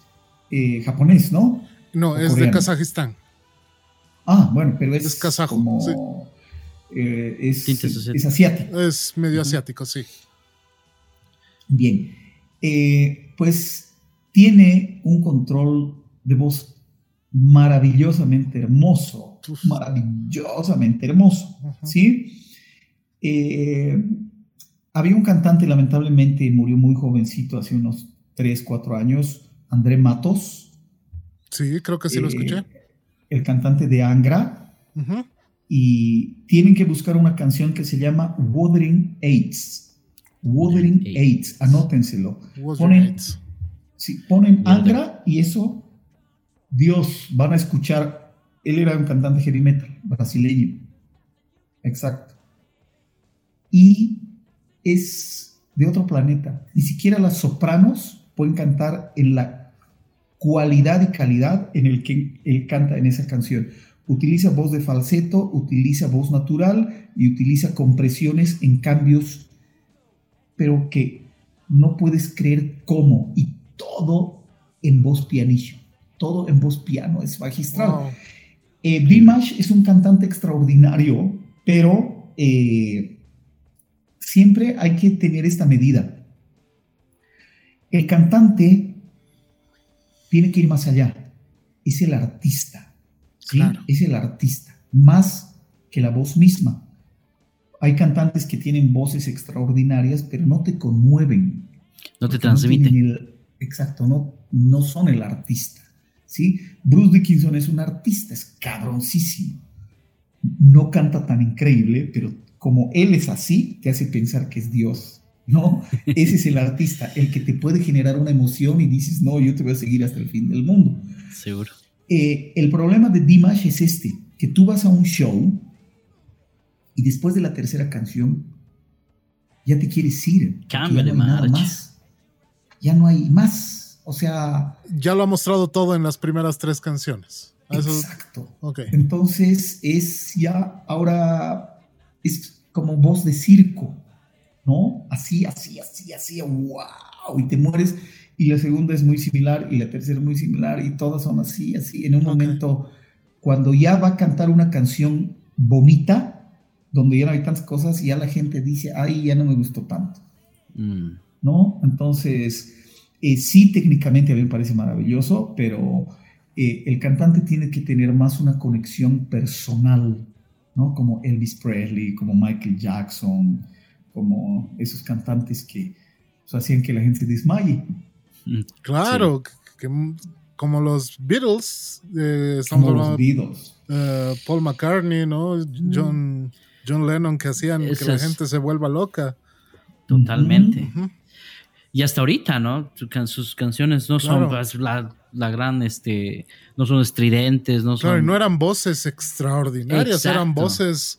japonés, ¿no? No, es de Kazajistán. Ah, bueno, pero es, es kazajo. Como, eh, es, es, asiático. Es medio asiático, sí. Bien. Eh, pues tiene un control de voz maravillosamente hermoso. Maravillosamente hermoso. ¿Sí? Eh, había un cantante, lamentablemente murió muy jovencito, hace unos 3, 4 años, André Matos. Sí, creo que sí lo escuché el cantante de Angra, y tienen que buscar una canción que se llama Wuthering AIDS. Wuthering AIDS, anótenselo. Ponen, si ponen Angra y eso, Dios, van a escuchar. Él era un cantante heavy metal brasileño. Exacto. Y es de otro planeta. Ni siquiera las sopranos pueden cantar en la cualidad y calidad en el que él canta en esa canción. Utiliza voz de falseto, utiliza voz natural y utiliza compresiones en cambios, pero que no puedes creer cómo. Y todo en voz pianillo, todo en voz piano, es magistral. Eh, Dimash es un cantante extraordinario, pero eh, siempre hay que tener esta medida. El cantante tiene que ir más allá. Es el artista. ¿sí? Es el artista, más que la voz misma. hay cantantes que tienen voces extraordinarias, pero no te conmueven. No te transmiten. exacto, no, no son el artista. ¿sí? Bruce Dickinson es un artista, es cabroncísimo. No canta tan increíble, pero como él es así, te hace pensar que es Dios. No, ese es el artista, el que te puede generar una emoción y dices, no, yo te voy a seguir hasta el fin del mundo. Seguro. Eh, el problema de Dimash es este, que tú vas a un show y después de la tercera canción ya te quieres ir. Cambia de más. Ya no hay más. O sea... Ya lo ha mostrado todo en las primeras tres canciones. Exacto. Entonces es ya, ahora es como voz de circo, ¿no? Así, así, así, así, wow, y te mueres. Y la segunda es muy similar y la tercera es muy similar y todas son así, así. En un momento, cuando ya va a cantar una canción bonita, donde ya no hay tantas cosas y ya la gente dice, ay, ya no me gustó tanto. Mm. ¿No? Entonces, eh, sí, técnicamente a mí me parece maravilloso, pero eh, el cantante tiene que tener más una conexión personal, ¿no? Como Elvis Presley, como Michael Jackson, como esos cantantes que pues, hacían que la gente desmaye. Mm, claro, como los Beatles. Eh, como los Beatles. Paul McCartney, ¿no? Mm. John... John Lennon que hacían que la gente se vuelva loca. Totalmente. Y hasta ahorita, ¿no? Sus canciones no son pues, la, gran, este, no son estridentes, no Claro, y no eran voces extraordinarias, eran voces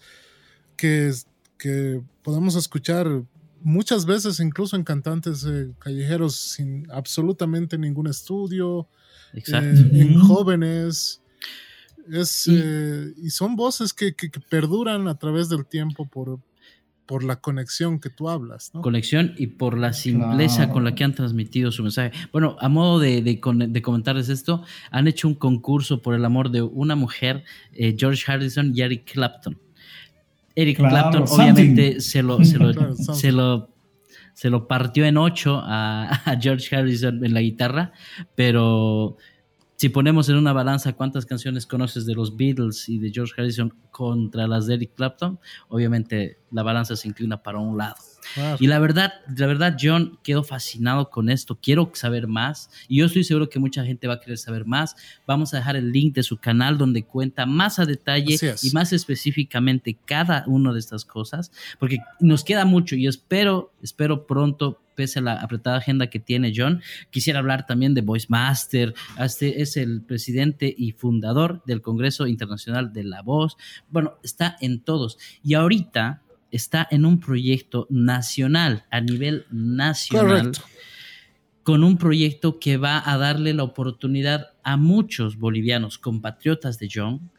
que, que podemos escuchar muchas veces incluso en cantantes eh, callejeros sin absolutamente ningún estudio, eh, en jóvenes. Es, y, eh, son voces que, perduran a través del tiempo por, por la conexión que tú hablas. Conexión y por la simpleza con la que han transmitido su mensaje. Bueno, a modo de, comentarles esto, han hecho un concurso por el amor de una mujer, eh, George Harrison y Eric Clapton. Eric Clapton obviamente se lo, se lo, se lo partió en ocho a, George Harrison en la guitarra, pero si ponemos en una balanza cuántas canciones conoces de los Beatles y de George Harrison contra las de Eric Clapton, obviamente la balanza se inclina para un lado. Y la verdad, la verdad, John, quedo fascinado con esto. Quiero saber más y yo estoy seguro que mucha gente va a querer saber más. Vamos a dejar el link de su canal donde cuenta más a detalle y más específicamente cada una de estas cosas, porque nos queda mucho y espero, espero pronto pese a la apretada agenda que tiene John. Quisiera hablar también de Voice Master. Este es el presidente y fundador del Congreso Internacional de la Voz. Bueno, está en todos. Y ahorita está en un proyecto nacional, a nivel nacional. Con un proyecto que va a darle la oportunidad a muchos bolivianos, compatriotas de John,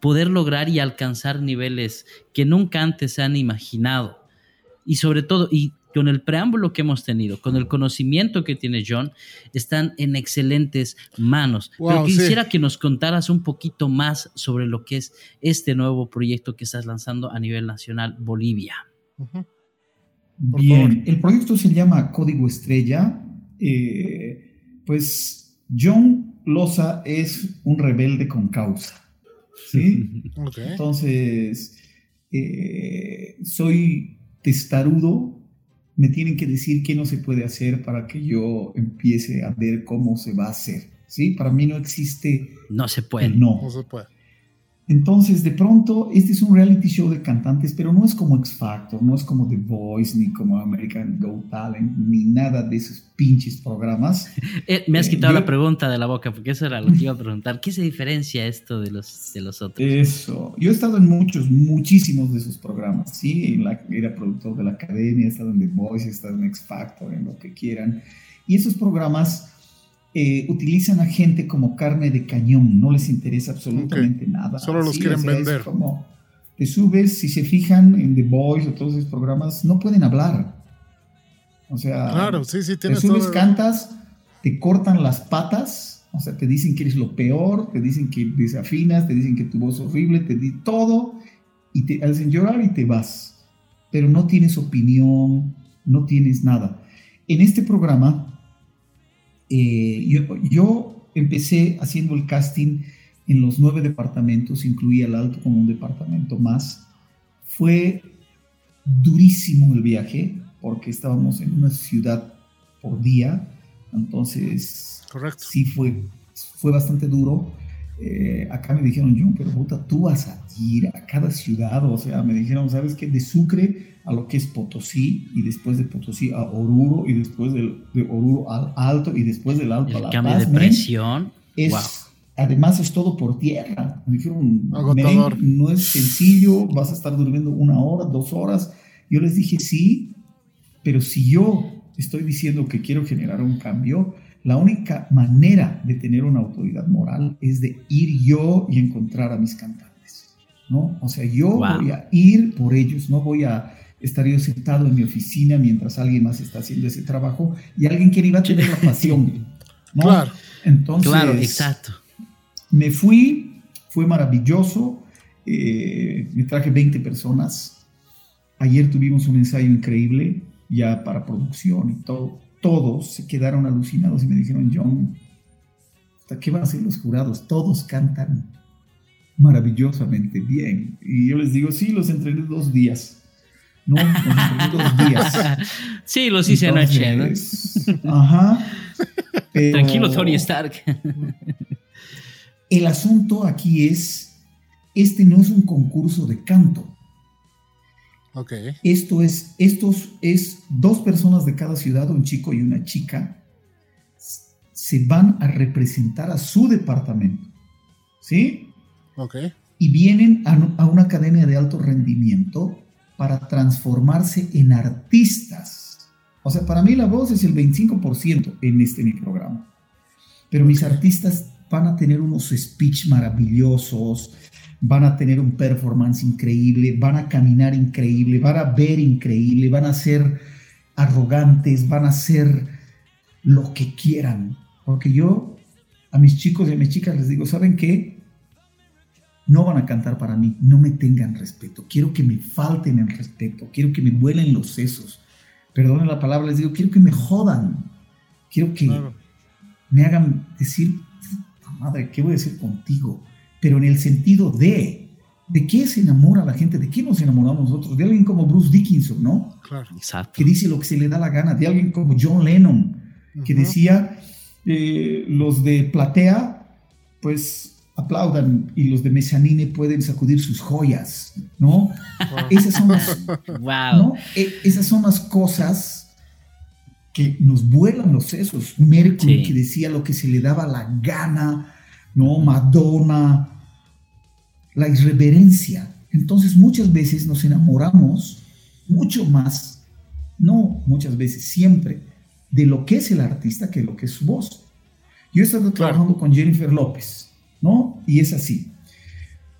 poder lograr y alcanzar niveles que nunca antes se han imaginado. Y sobre todo, y con el preámbulo que hemos tenido, con el conocimiento que tiene John, están en excelentes manos. Pero quisiera que nos contaras un poquito más sobre lo que es este nuevo proyecto que estás lanzando a nivel nacional Bolivia. Bien, el proyecto se llama Código Estrella. Eh, pues John Loza es un rebelde con causa. ¿sí? Entonces, eh, soy testarudo me tienen que decir qué no se puede hacer para que yo empiece a ver cómo se va a hacer. ¿sí? Para mí no existe... No se puede. No. No se puede. Entonces, de pronto, este es un reality show de cantantes, pero no es como X Factor, no es como The Voice, ni como American Go Talent, ni nada de esos pinches programas. Eh, me has eh, quitado la pregunta de la boca, porque eso era lo que iba a preguntar. ¿Qué se diferencia esto de los, de los otros? Eso. Yo he estado en muchos, muchísimos de esos programas, ¿sí? La, era productor de la academia, he estado en The Voice, he estado en X Factor, en lo que quieran. Y esos programas eh, utilizan a gente como carne de cañón, no les interesa absolutamente nada. Solo los quieren vender. como te subes, si se fijan en The Voice o todos esos programas, no pueden hablar. O sea, claro, sí, sí, te subes, cantas, te cortan las patas, o sea, te dicen que eres lo peor, te dicen que desafinas, te dicen que tu voz es horrible, te di todo y te hacen llorar y te vas. Pero no tienes opinión, no tienes nada. En este programa eh, yo, empecé haciendo el casting en los nueve departamentos, incluía el alto como un departamento más. Fue durísimo el viaje porque estábamos en una ciudad por día, entonces Correcto. sí fue, fue bastante duro. Eh, acá me dijeron, John, pero puta, tú vas a ir a cada ciudad, o sea, me dijeron, ¿sabes qué? De Sucre a lo que es Potosí, y después de Potosí a Oruro, y después de, de Oruro al Alto, y después del Alto a El La cambio Paz, de presión. es, Wow. Además es todo por tierra. Me dijeron, Agotador. "Men, no es sencillo, vas a estar durmiendo una hora, dos horas. Yo les dije, sí, pero si yo estoy diciendo que quiero generar un cambio, la única manera de tener una autoridad moral es de ir yo y encontrar a mis cantantes. ¿no? O sea, yo Wow. voy a ir por ellos, no voy a estar yo sentado en mi oficina mientras alguien más está haciendo ese trabajo y alguien que iba a tener la pasión. ¿no? Claro. Entonces, Claro, exacto. me fui, fue maravilloso, eh, me traje 20 personas. Ayer tuvimos un ensayo increíble ya para producción y todo. Todos se quedaron alucinados y me dijeron, John, ¿hasta qué van a hacer los jurados? Todos cantan maravillosamente bien. Y yo les digo, sí, los entrené dos días. No, los entrené dos días. sí, los hice anoche, ¿no? Ajá. pero- Tranquilo, Tony Stark. El asunto aquí es, este no es un concurso de canto. Ok. Esto es, estos es dos personas de cada ciudad, un chico y una chica, se van a representar a su departamento. ¿Sí? Ok. y vienen a, a una academia de alto rendimiento para transformarse en artistas. O sea, para mí la voz es el 25% en este mi programa. Pero mis artistas van a tener unos speech maravillosos, van a tener un performance increíble, van a caminar increíble, van a ver increíble, van a ser arrogantes, van a ser lo que quieran. Porque yo a mis chicos y a mis chicas les digo, ¿saben qué? no van a cantar para mí, no me tengan respeto, quiero que me falten el respeto, quiero que me vuelen los sesos, perdonen la palabra, les digo, quiero que me jodan, quiero que Claro. me hagan decir, "Puta madre, ¿qué voy a decir contigo? Pero en el sentido de, ¿de qué se enamora la gente? ¿De qué nos enamoramos nosotros? De alguien como Bruce Dickinson, ¿no? Claro. Exacto. Que dice lo que se le da la gana, de alguien como John Lennon, que Ujú. decía, eh, los de platea, pues aplaudan y los de mezanine pueden sacudir sus joyas, ¿no? Wow. Esas son las, Wow. ¿no? E- esas son las cosas que nos vuelan los sesos. Mercury Sí. que decía lo que se le daba la gana, ¿no? Madonna, la irreverencia. Entonces muchas veces nos enamoramos mucho más, no muchas veces, siempre, de lo que es el artista que lo que es su voz. Yo he estado trabajando con Jennifer López, ¿no? Y es así.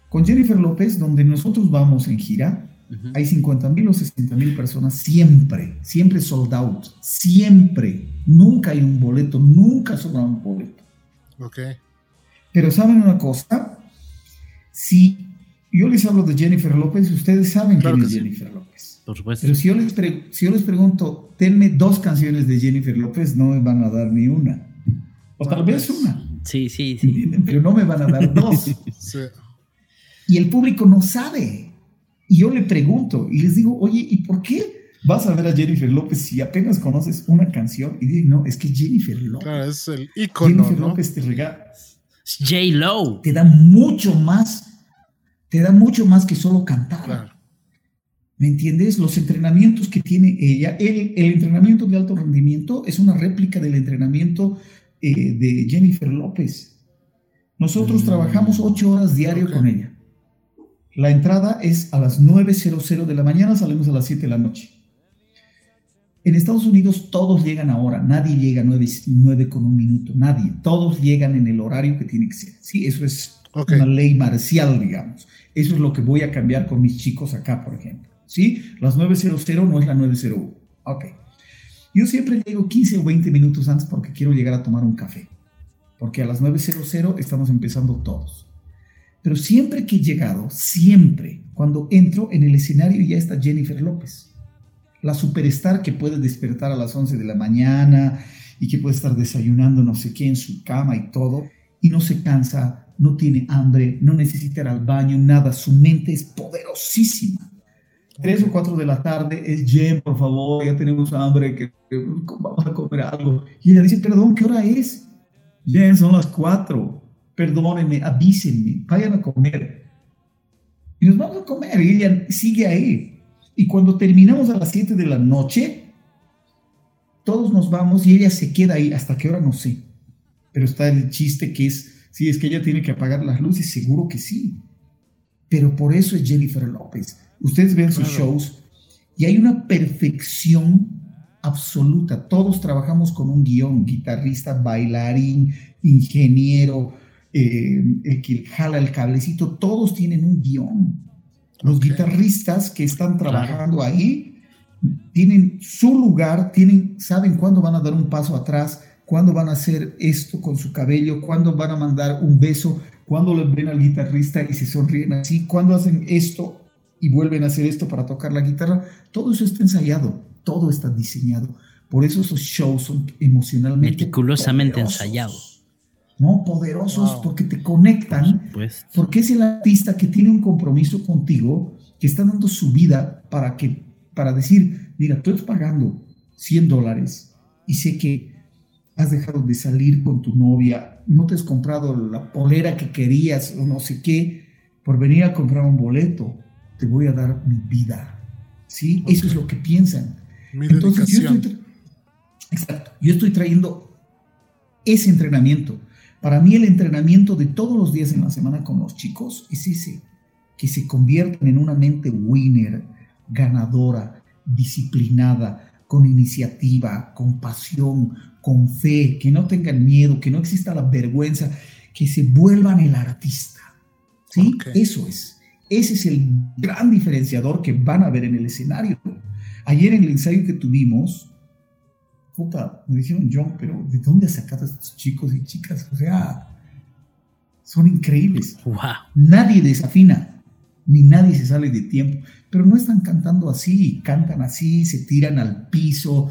Con Jennifer López, donde nosotros vamos en gira, hay 50 mil o 60 mil personas siempre, siempre sold out, siempre. Nunca hay un boleto, nunca sobra un boleto. Ok. Pero ¿saben una cosa? Si yo les hablo de Jennifer López, ustedes saben Claro quién que es sí. Jennifer López. Por supuesto. Pero si yo, les si yo les pregunto, tenme dos canciones de Jennifer López, no me van a dar ni una. O tal vez vez. una, Sí, sí, sí. Pero no me van a dar dos. Sí. Y el público no sabe. Y yo le pregunto y les digo, oye, ¿y por qué vas a ver a Jennifer López si apenas conoces una canción? Y dicen, no, es que Jennifer López. Claro, es el icono, Jennifer ¿no? López te regala, J. Lo. te da mucho más, te da mucho más que solo cantar. Claro. ¿Me entiendes? Los entrenamientos que tiene ella, el, el entrenamiento de alto rendimiento es una réplica del entrenamiento eh, de Jennifer López. Nosotros Mm. trabajamos ocho horas diario con ella. La entrada es a las 9.00 de la mañana, salimos a las 7 de la noche. En Estados Unidos todos llegan ahora, nadie llega a 9, 9 con un minuto, nadie. Todos llegan en el horario que tiene que ser. Sí, eso es Ok. una ley marcial, digamos. Eso es lo que voy a cambiar con mis chicos acá, por ejemplo. ¿Sí? Las 9.00 no es la 9.01. Ok. Yo siempre llego 15 o 20 minutos antes porque quiero llegar a tomar un café. Porque a las 9.00 estamos empezando todos. Pero siempre que he llegado, siempre, cuando entro en el escenario ya está Jennifer López. La superstar que puede despertar a las 11 de la mañana y que puede estar desayunando no sé qué en su cama y todo. Y no se cansa, no tiene hambre, no necesita ir al baño, nada. Su mente es poderosísima. 3 o 4 de la tarde, es Jen, por favor, ya tenemos hambre, que, vamos a comer algo. Y ella dice, perdón, ¿qué hora es? Jen, son las 4. Perdónenme, avísenme, vayan a comer. Y nos vamos a comer, y ella sigue ahí. Y cuando terminamos a las 7 de la noche, todos nos vamos y ella se queda ahí. ¿Hasta qué hora? No sé. Pero está el chiste que es, si es que ella tiene que apagar las luces, seguro que sí. Pero por eso es Jennifer López Ustedes ven sus shows y hay una perfección absoluta. Todos trabajamos con un guion, guitarrista, bailarín, ingeniero, eh, el que jala el cablecito, todos tienen un guion. Los guitarristas que están trabajando ahí tienen su lugar, tienen, saben cuándo van a dar un paso atrás, cuándo van a hacer esto con su cabello, cuándo van a mandar un beso, cuándo le ven al guitarrista y se sonríen así, cuándo hacen esto y vuelven a hacer esto para tocar la guitarra. Todo eso está ensayado, todo está diseñado. Por eso esos shows son emocionalmente meticulosamente ensayados. ¿No? Poderosos porque te conectan, porque es el artista que tiene un compromiso contigo, que está dando su vida para, que, para decir, mira, tú estás pagando 100 dólares y sé que has dejado de salir con tu novia, no te has comprado la polera que querías o no sé qué, por venir a comprar un boleto te voy a dar mi vida. ¿Sí? Eso es lo que piensan. Entonces, yo estoy, exacto, yo estoy trayendo ese entrenamiento. Para mí el entrenamiento de todos los días en la semana con los chicos es ese, que se conviertan en una mente winner, ganadora, disciplinada, con iniciativa, con pasión, con fe, que no tengan miedo, que no exista la vergüenza, que se vuelvan el artista. ¿Sí? Eso es. Ese es el gran diferenciador que van a ver en el escenario. Ayer en el ensayo que tuvimos, puta, me dijeron, John, pero ¿de dónde has sacado a estos chicos y chicas? O sea, son increíbles. Nadie desafina, ni nadie se sale de tiempo, pero no están cantando así, cantan así, se tiran al piso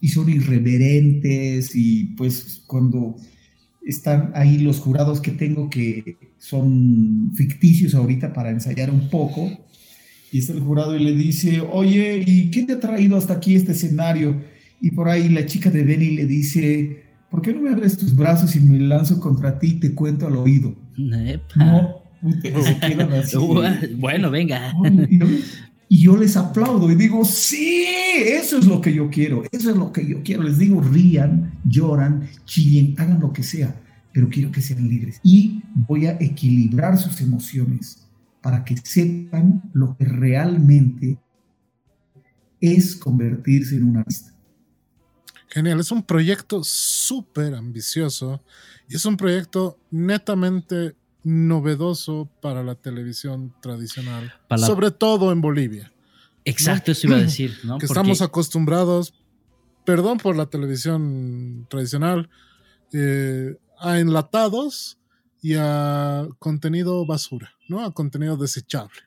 y son irreverentes y pues cuando están ahí los jurados que tengo que son ficticios ahorita para ensayar un poco. Y está el jurado y le dice, oye, ¿y qué te ha traído hasta aquí este escenario? Y por ahí la chica de Benny le dice, ¿por qué no me abres tus brazos y me lanzo contra ti y te cuento al oído? No, bueno, venga. Y yo les aplaudo y digo, sí, eso es lo que yo quiero, eso es lo que yo quiero. Les digo, rían, lloran, chillen, hagan lo que sea, pero quiero que sean libres. Y voy a equilibrar sus emociones para que sepan lo que realmente es convertirse en un artista. Genial, es un proyecto súper ambicioso y es un proyecto netamente novedoso para la televisión tradicional, sobre todo en Bolivia. Exacto, eso iba a decir, ¿no? Que estamos acostumbrados, perdón por la televisión tradicional, eh, a enlatados y a contenido basura, ¿no? A contenido desechable.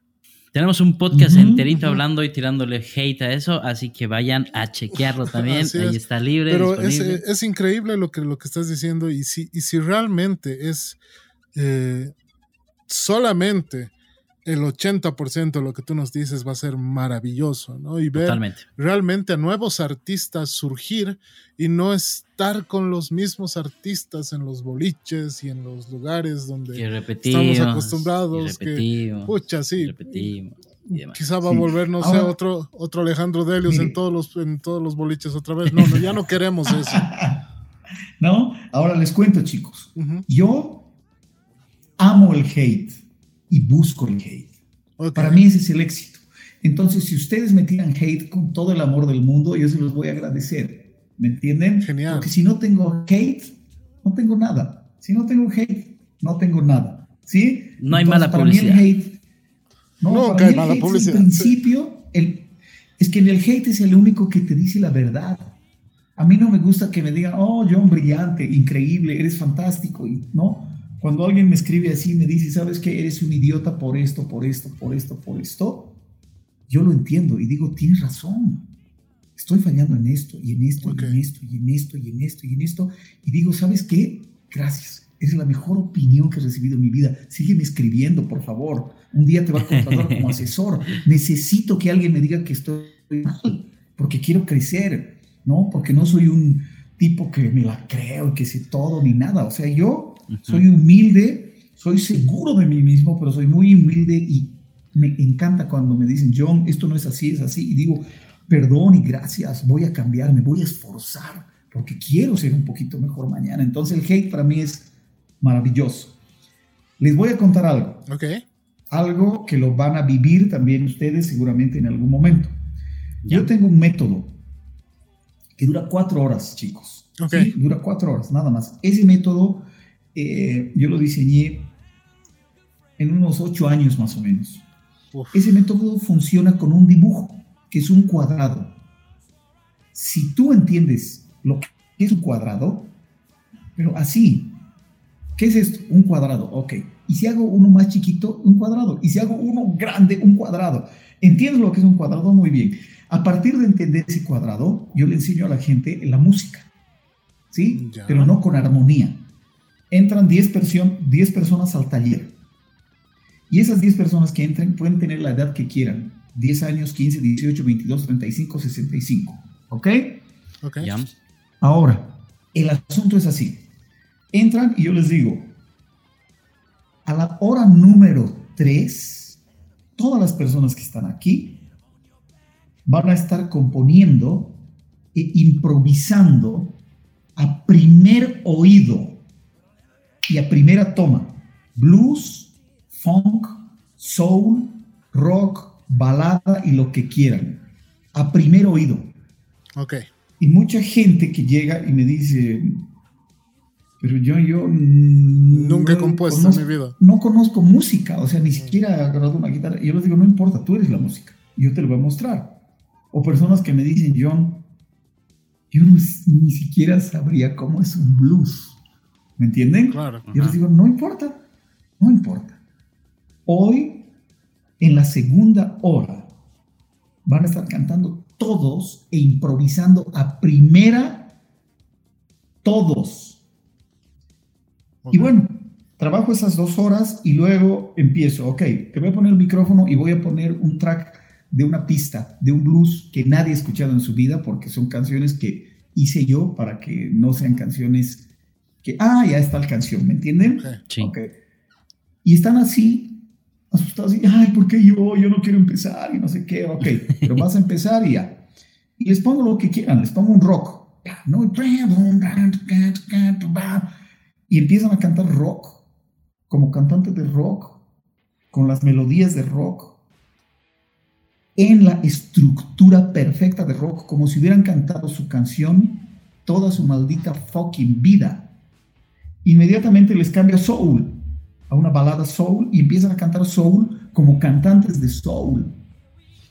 Tenemos un podcast enterito hablando y tirándole hate a eso, así que vayan a chequearlo también. Ahí está libre. Pero es, increíble lo que, lo que estás diciendo y si, y si realmente es eh, solamente el 80% de lo que tú nos dices va a ser maravilloso, ¿no? Y ver realmente a nuevos artistas surgir y no estar con los mismos artistas en los boliches y en los lugares donde estamos acostumbrados. que, pucha, sí. Quizá va a volver, no sé, otro, otro Alejandro Delius en todos, los, en todos los boliches otra vez. No, no ya no queremos eso. no, ahora les cuento, chicos. Yo amo el hate y busco el hate. Para mí ese es el éxito. Entonces, si ustedes me tiran hate con todo el amor del mundo, yo se los voy a agradecer. ¿Me entienden? Genial. Porque si no tengo hate, no tengo nada. Si no tengo hate, no tengo nada. ¿Sí? No hay mala para publicidad. Mí el hate, no, hay mala publicidad. En principio, el, es que el hate es el único que te dice la verdad. A mí no me gusta que me digan, oh, John, brillante, increíble, eres fantástico. Y, no, cuando alguien me escribe así, me dice, ¿sabes qué? Eres un idiota por esto, por esto, por esto, por esto. Yo lo entiendo y digo, tienes razón. Estoy fallando en esto y en esto y en esto y en esto y en esto y en esto. Y digo, ¿sabes qué? Gracias. Es la mejor opinión que he recibido en mi vida. Sígueme escribiendo, por favor. un día te va a contratar como asesor. Necesito que alguien me diga que estoy mal, porque quiero crecer, ¿no? Porque no soy un tipo que me la creo y que sé todo ni nada. O sea, yo soy humilde, soy seguro de mí mismo, pero soy muy humilde y me encanta cuando me dicen, John, esto no es así, es así. Y digo, perdón y gracias, voy a cambiar, me voy a esforzar, porque quiero ser un poquito mejor mañana. Entonces el hate para mí es maravilloso. Les voy a contar algo. Ok. Algo que lo van a vivir también ustedes seguramente en algún momento. Yo tengo un método que dura cuatro horas, chicos. Ok. Dura cuatro horas, nada más. Ese método eh, yo lo diseñé en unos ocho años más o menos. Ese método funciona con un dibujo, que es un cuadrado. Si tú entiendes lo que es un cuadrado, pero así, ¿qué es esto? Un cuadrado, ok. Y si hago uno más chiquito, un cuadrado. Y si hago uno grande, un cuadrado. ¿Entiendes lo que es un cuadrado? Muy bien. A partir de entender ese cuadrado, yo le enseño a la gente la música. ¿Sí? Pero no con armonía. Entran 10 personas al taller y esas 10 personas que entren pueden tener la edad que quieran. 10 años, 15, 18, 22, 35, 65. ¿Ok? Ok. Ahora, el asunto es así. Entran y yo les digo, a la hora número 3, todas las personas que están aquí van a estar componiendo e improvisando a primer oído y a primera toma. Blues, funk, soul, rock, balada y lo que quieran, a primer oído. Ok. Y mucha gente que llega y me dice, pero yo, yo nunca he compuesto en mi vida. No conozco música, o sea, ni siquiera he agarrado una guitarra. Y yo les digo, no importa, tú eres la música, yo te lo voy a mostrar. O personas que me dicen, John, yo ni siquiera sabría cómo es un blues. ¿Me entienden? Claro. Yo les digo, no importa, no importa. Hoy, en la segunda hora, van a estar cantando todos e improvisando a primera todos. Y bueno, trabajo esas dos horas y luego empiezo, ok, te voy a poner el micrófono y voy a poner un track de una pista, de un blues que nadie ha escuchado en su vida, porque son canciones que hice yo para que no sean canciones que, ah, ya está la canción, ¿me entienden? Sí. Okay. Y están así asustados y, ay, ¿por qué yo? Yo no quiero empezar y no sé qué, ok, pero vas a empezar y ya. Y les pongo lo que quieran, les pongo un rock, ¿no? Y empiezan a cantar rock, como cantantes de rock, con las melodías de rock, en la estructura perfecta de rock, como si hubieran cantado su canción toda su maldita fucking vida. Inmediatamente les cambia soul a una balada soul y empiezan a cantar soul como cantantes de soul.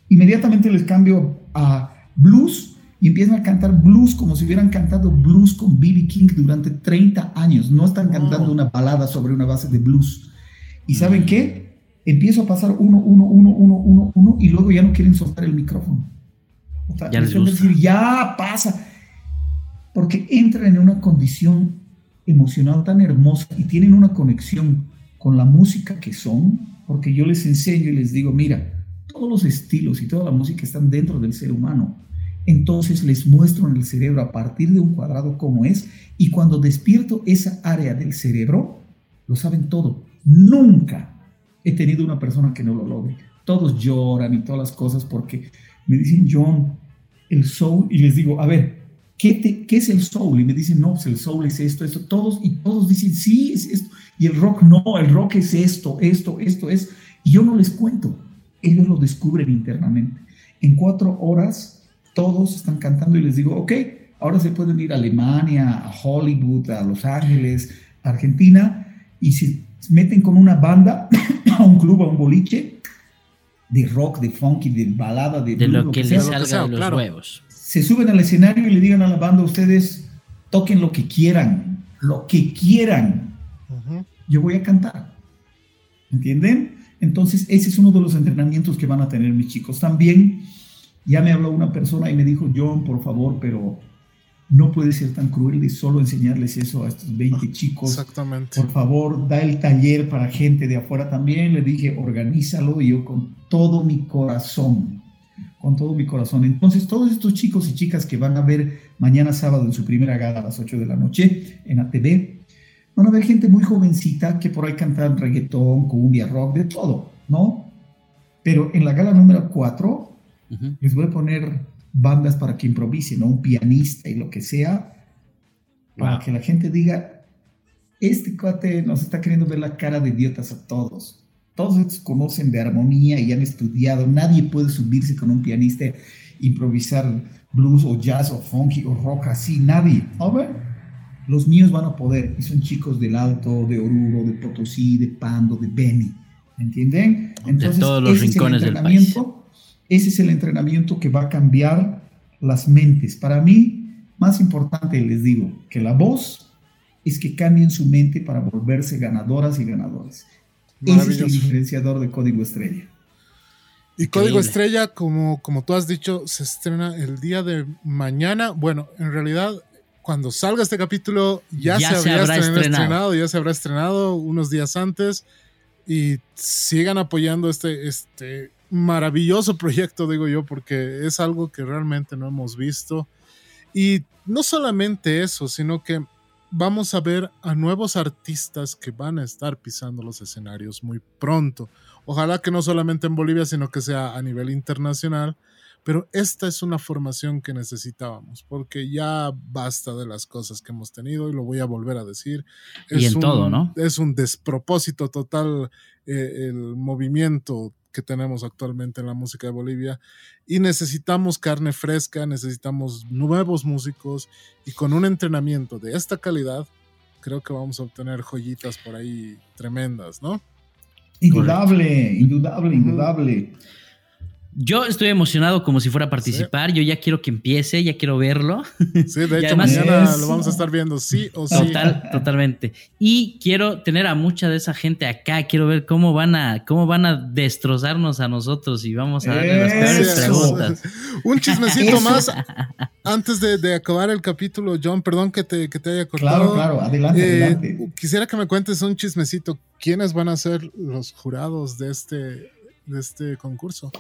Inmediatamente les cambio a blues y empiezan a cantar blues como si hubieran cantado blues con B.B. King durante 30 años. No están cantando una balada sobre una base de blues. ¿Y saben mm. qué? Empiezo a pasar uno, uno, uno, uno, uno, uno y luego ya no quieren soltar el micrófono. ya les decir, ya pasa. Porque entran en una condición emocional tan hermosa y tienen una conexión con la música que son, porque yo les enseño y les digo, mira, todos los estilos y toda la música están dentro del ser humano. Entonces les muestro en el cerebro a partir de un cuadrado cómo es y cuando despierto esa área del cerebro, lo saben todo. Nunca he tenido una persona que no lo logre. Todos lloran y todas las cosas porque me dicen, John, el soul, y les digo, a ver, ¿qué, ¿qué es el soul? Y me dicen, no, pues el soul es esto, esto, todos, y todos dicen, sí, es esto. Y el rock no, el rock es esto, esto, esto es. Y yo no les cuento, ellos lo descubren internamente. En cuatro horas todos están cantando y les digo, ok, ahora se pueden ir a Alemania, a Hollywood, a Los Ángeles, a Argentina, y se meten con una banda a un club, a un boliche, de rock, de funky, de balada, de, de lo, que, les salga de los huevos. Se suben al escenario y le digan a la banda, ustedes toquen lo que quieran, lo que quieran yo voy a cantar. ¿Entienden? Entonces, ese es uno de los entrenamientos que van a tener mis chicos. También, ya me habló una persona y me dijo, John, por favor, pero no puede ser tan cruel de solo enseñarles eso a estos 20 chicos. Exactamente. Por favor, da el taller para gente de afuera también. Le dije, organízalo y yo con todo mi corazón, con todo mi corazón. Entonces, todos estos chicos y chicas que van a ver mañana sábado en su primera gala a las 8 de la noche en ATV, van a ver gente muy jovencita que por ahí cantan reggaetón, cumbia, rock, de todo, ¿no? Pero en la gala número 4 les voy a poner bandas para que improvisen, ¿no? un pianista y lo que sea, para que la gente diga, este cuate nos está queriendo ver la cara de idiotas a todos. Todos estos conocen de armonía y han estudiado. Nadie puede subirse con un pianista, improvisar blues o jazz o funky o rock así. Nadie. A ver, los míos van a poder. Y son chicos del Alto, de Oruro, de Potosí, de Pando, de Beni. ¿Entienden? Entonces, de todos los rincones del país ese es el entrenamiento que va a cambiar las mentes. Para mí, más importante, les digo, que la voz es que cambien su mente para volverse ganadoras y ganadores. Ese es el diferenciador de Código Estrella. Y Código Estrella, como, como tú has dicho, se estrena el día de mañana. Bueno, en realidad, cuando salga este capítulo, ya, se, habrá estrenado. ya se habrá estrenado unos días antes. Y sigan apoyando este, este maravilloso proyecto, digo yo, porque es algo que realmente no hemos visto. Y no solamente eso, sino que vamos a ver a nuevos artistas que van a estar pisando los escenarios muy pronto. Ojalá que no solamente en Bolivia, sino que sea a nivel internacional. Pero esta es una formación que necesitábamos, porque ya basta de las cosas que hemos tenido y lo voy a volver a decir. y en todo, ¿no? Es un despropósito total eh, el movimiento que tenemos actualmente en la música de Bolivia y necesitamos carne fresca, necesitamos nuevos músicos y con un entrenamiento de esta calidad creo que vamos a obtener joyitas por ahí tremendas, ¿no? Indudable, indudable, indudable. Yo estoy emocionado como si fuera a participar. Yo ya quiero que empiece, ya quiero verlo. Sí, de hecho, mañana lo vamos a estar viendo, sí o sí. Total, totalmente. Y quiero tener a mucha de esa gente acá. Quiero ver cómo van a, cómo van a destrozarnos a nosotros y vamos a darle las peores preguntas. Un chismecito más antes de, acabar el capítulo, John. Perdón que te, que te haya cortado. Claro, claro, adelante, eh, adelante. Quisiera que me cuentes un chismecito. ¿Quiénes van a ser los jurados de este, de este concurso?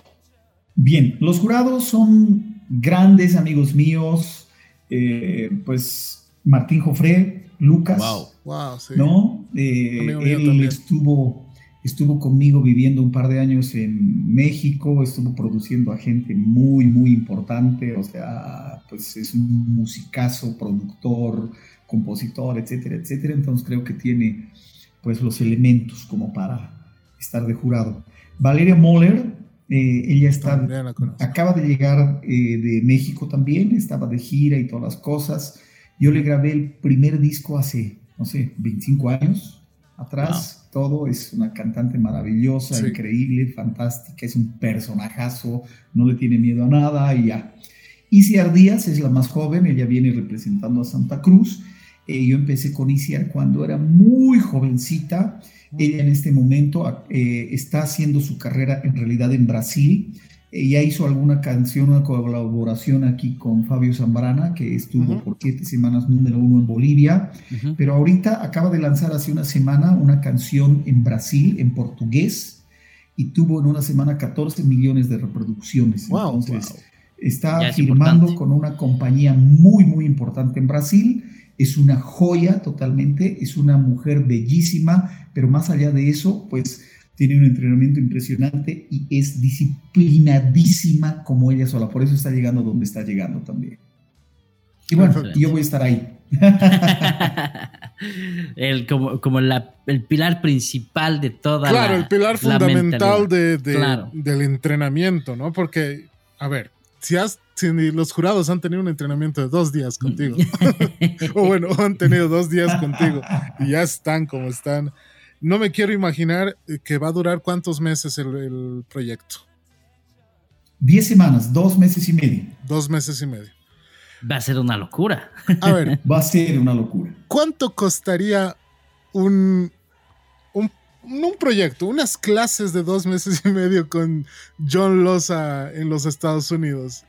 Bien, los jurados son grandes amigos míos, eh, pues Martín Jofré, Lucas, wow. ¿no? Eh, él estuvo, estuvo conmigo viviendo un par de años en México, estuvo produciendo a gente muy, muy importante, o sea, pues es un musicazo, productor, compositor, etcétera, etcétera, entonces creo que tiene pues los elementos como para estar de jurado. Valeria Moller, eh, ella está, acaba de llegar eh, de México también, estaba de gira y todas las cosas. Yo le grabé el primer disco hace, no sé, 25 años atrás. Todo es una cantante maravillosa, increíble, fantástica, es un personajazo, no le tiene miedo a nada y ya. Isiar Díaz es la más joven, ella viene representando a Santa Cruz. Eh, yo empecé con Isiar cuando era muy jovencita ella en este momento eh, está haciendo su carrera en realidad en Brasil. Ella hizo alguna canción, una colaboración aquí con Fabio Zambrana, que estuvo por siete semanas número uno en Bolivia, pero ahorita acaba de lanzar hace una semana una canción en Brasil, en portugués, y tuvo en una semana 14 millones de reproducciones. Entonces, está firmando con una compañía muy, muy importante en Brasil es una joya totalmente, es una mujer bellísima, pero más allá de eso, pues tiene un entrenamiento impresionante y es disciplinadísima como ella sola, por eso está llegando donde está llegando también. Y bueno, yo voy a estar ahí. el, como, el pilar principal de toda Claro, el pilar fundamental de, del entrenamiento, ¿no? Porque, a ver, si has si los jurados han tenido un entrenamiento de dos días contigo, o bueno, han tenido dos días contigo y ya están como están, no me quiero imaginar eh, que va a durar cuántos meses el, proyecto. Diez semanas, dos meses y medio. Dos meses y medio. Va a ser una locura. A ver. Va a ser una locura. ¿Cuánto costaría un, un, un, proyecto, unas clases de dos meses y medio con John Loza en los Estados Unidos?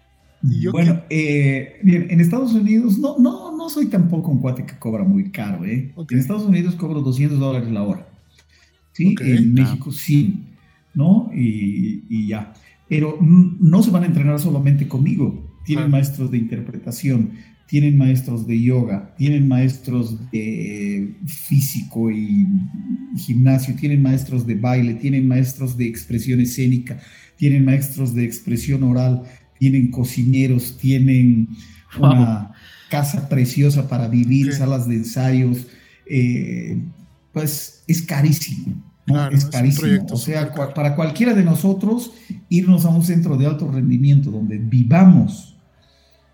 bueno, eh, bien, en Estados Unidos no, no, no soy tampoco un cuate que cobra muy caro, ¿eh? En Estados Unidos cobro 200 dólares la hora. ¿Sí? En México sí, ¿no? Y, ya. Pero no se van a entrenar solamente conmigo. Tienen maestros de interpretación, tienen maestros de yoga, tienen maestros de físico y gimnasio, tienen maestros de baile, tienen maestros de expresión escénica, tienen maestros de expresión oral, tienen cocineros, tienen una casa preciosa para vivir, salas de ensayos, eh, pues es carísimo. es carísimo. o sea, para cualquiera de nosotros, irnos a un centro de alto rendimiento donde vivamos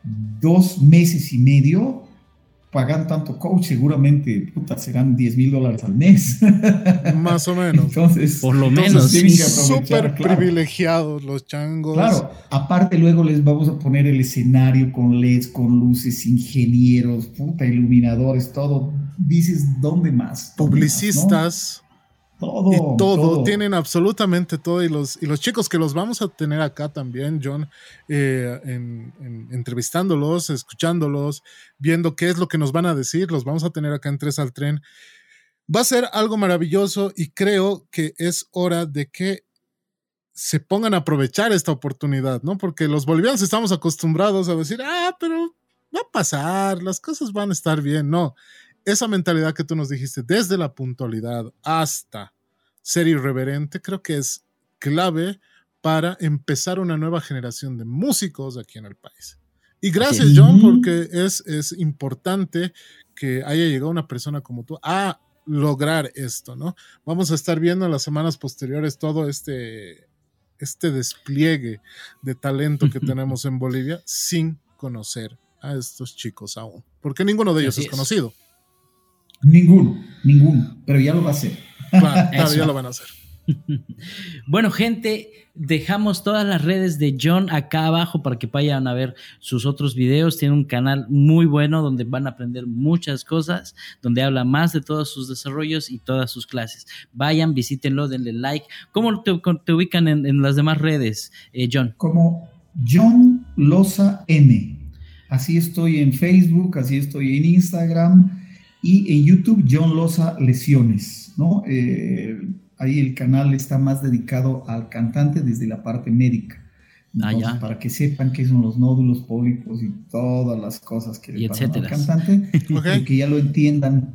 dos meses y medio, pagan tanto coach, seguramente puta, serán 10 mil dólares al mes. Más o menos. Entonces, por lo menos. Súper privilegiados los changos. Claro, aparte luego les vamos a poner el escenario con LEDs, con luces, ingenieros, puta, iluminadores, todo. Dices, ¿dónde más? Publicistas. Todo, y todo, tienen absolutamente todo. Y los, y los chicos que los vamos a tener acá también, John, eh, entrevistándolos, escuchándolos, viendo qué es lo que nos van a decir, los vamos a tener acá en Tres al Tren. Va a ser algo maravilloso y creo que es hora de que se pongan a aprovechar esta oportunidad, ¿no? Porque los bolivianos estamos acostumbrados a decir, ah, pero va a pasar, las cosas van a estar bien. No, esa mentalidad que tú nos dijiste, desde la puntualidad hasta ser irreverente, creo que es clave para empezar una nueva generación de músicos aquí en el país. Y gracias, John, porque es, es importante que haya llegado una persona como tú a lograr esto, ¿no? Vamos a estar viendo en las semanas posteriores todo este, este despliegue de talento que tenemos en Bolivia sin conocer a estos chicos aún, porque ninguno de ellos es conocido. Ninguno, ninguno, pero ya lo va a hacer. Claro, ya lo van a hacer. Bueno, gente, dejamos todas las redes de John acá abajo para que vayan a ver sus otros videos. Tiene un canal muy bueno donde van a aprender muchas cosas, donde habla más de todos sus desarrollos y todas sus clases. Vayan, visítenlo, denle like. ¿Cómo te, ubican en, las demás redes, eh, John? Como John Loza M. Así estoy en Facebook, así estoy en Instagram y en YouTube, John Loza Lesiones, ¿no? Eh, ahí el canal está más dedicado al cantante desde la parte médica. ah, ya. Para que sepan qué son los nódulos pólipos y todas las cosas que le pasan al cantante, y que ya lo entiendan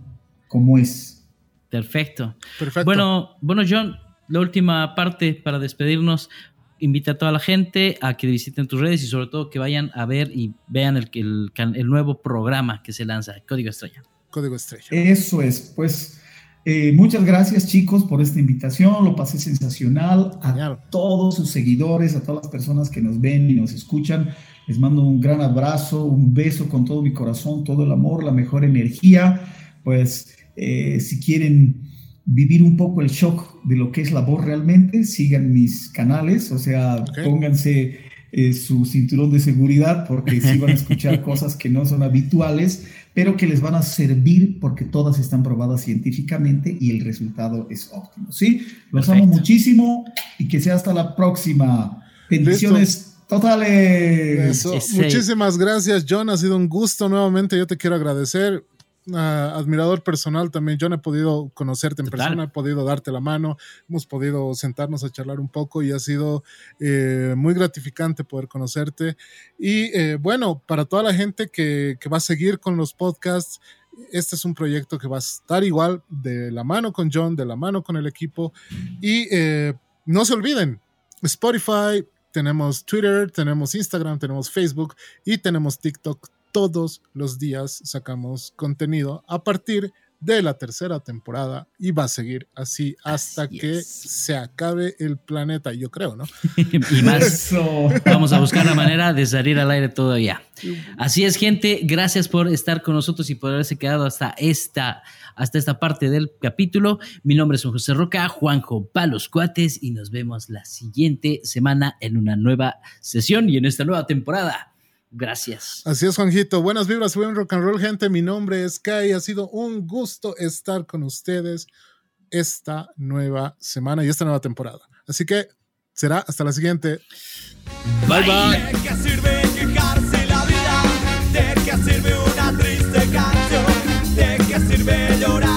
cómo es. Perfecto. Perfecto. Bueno, bueno, John, la última parte para despedirnos. Invita a toda la gente a que visiten tus redes y sobre todo que vayan a ver y vean el, el, el nuevo programa que se lanza, Código Estrella. Código Estrella. Eso es, pues eh, muchas gracias chicos por esta invitación, lo pasé sensacional. A todos sus seguidores, a todas las personas que nos ven y nos escuchan, les mando un gran abrazo, un beso con todo mi corazón, todo el amor, la mejor energía. Pues eh, si quieren vivir un poco el shock de lo que es la voz realmente, sigan mis canales, o sea, pónganse eh, su cinturón de seguridad porque si van a escuchar cosas que no son habituales pero que les van a servir porque todas están probadas científicamente y el resultado es óptimo. ¿sí? Los amo muchísimo y que sea hasta la próxima. Bendiciones totales. Muchísimas gracias, John. Ha sido un gusto nuevamente. Yo te quiero agradecer admirador personal también. Yo no he podido conocerte en persona, he podido darte la mano, hemos podido sentarnos a charlar un poco y ha sido eh, muy gratificante poder conocerte. Y eh, bueno, para toda la gente que, que, va a seguir con los podcasts, este es un proyecto que va a estar igual de la mano con John, de la mano con el equipo. Y eh, no se olviden, Spotify, tenemos Twitter, tenemos Instagram, tenemos Facebook y tenemos TikTok todos los días sacamos contenido a partir de la tercera temporada y va a seguir así hasta que se acabe el planeta, yo creo, ¿no? y más, vamos a buscar la manera de salir al aire todavía. Así es, gente, gracias por estar con nosotros y por haberse quedado hasta esta, hasta esta parte del capítulo. Mi nombre es José Roca, Juanjo Palos Cuates y nos vemos la siguiente semana en una nueva sesión y en esta nueva temporada. Gracias. Así es, Juanjito. Buenas vibras, buen rock and roll, gente. Mi nombre es Kai. Ha sido un gusto estar con ustedes esta nueva semana y esta nueva temporada. Así que será hasta la siguiente. Bye bye. ¿De qué sirve quejarse la vida? ¿De qué sirve una triste vuelve a llorar.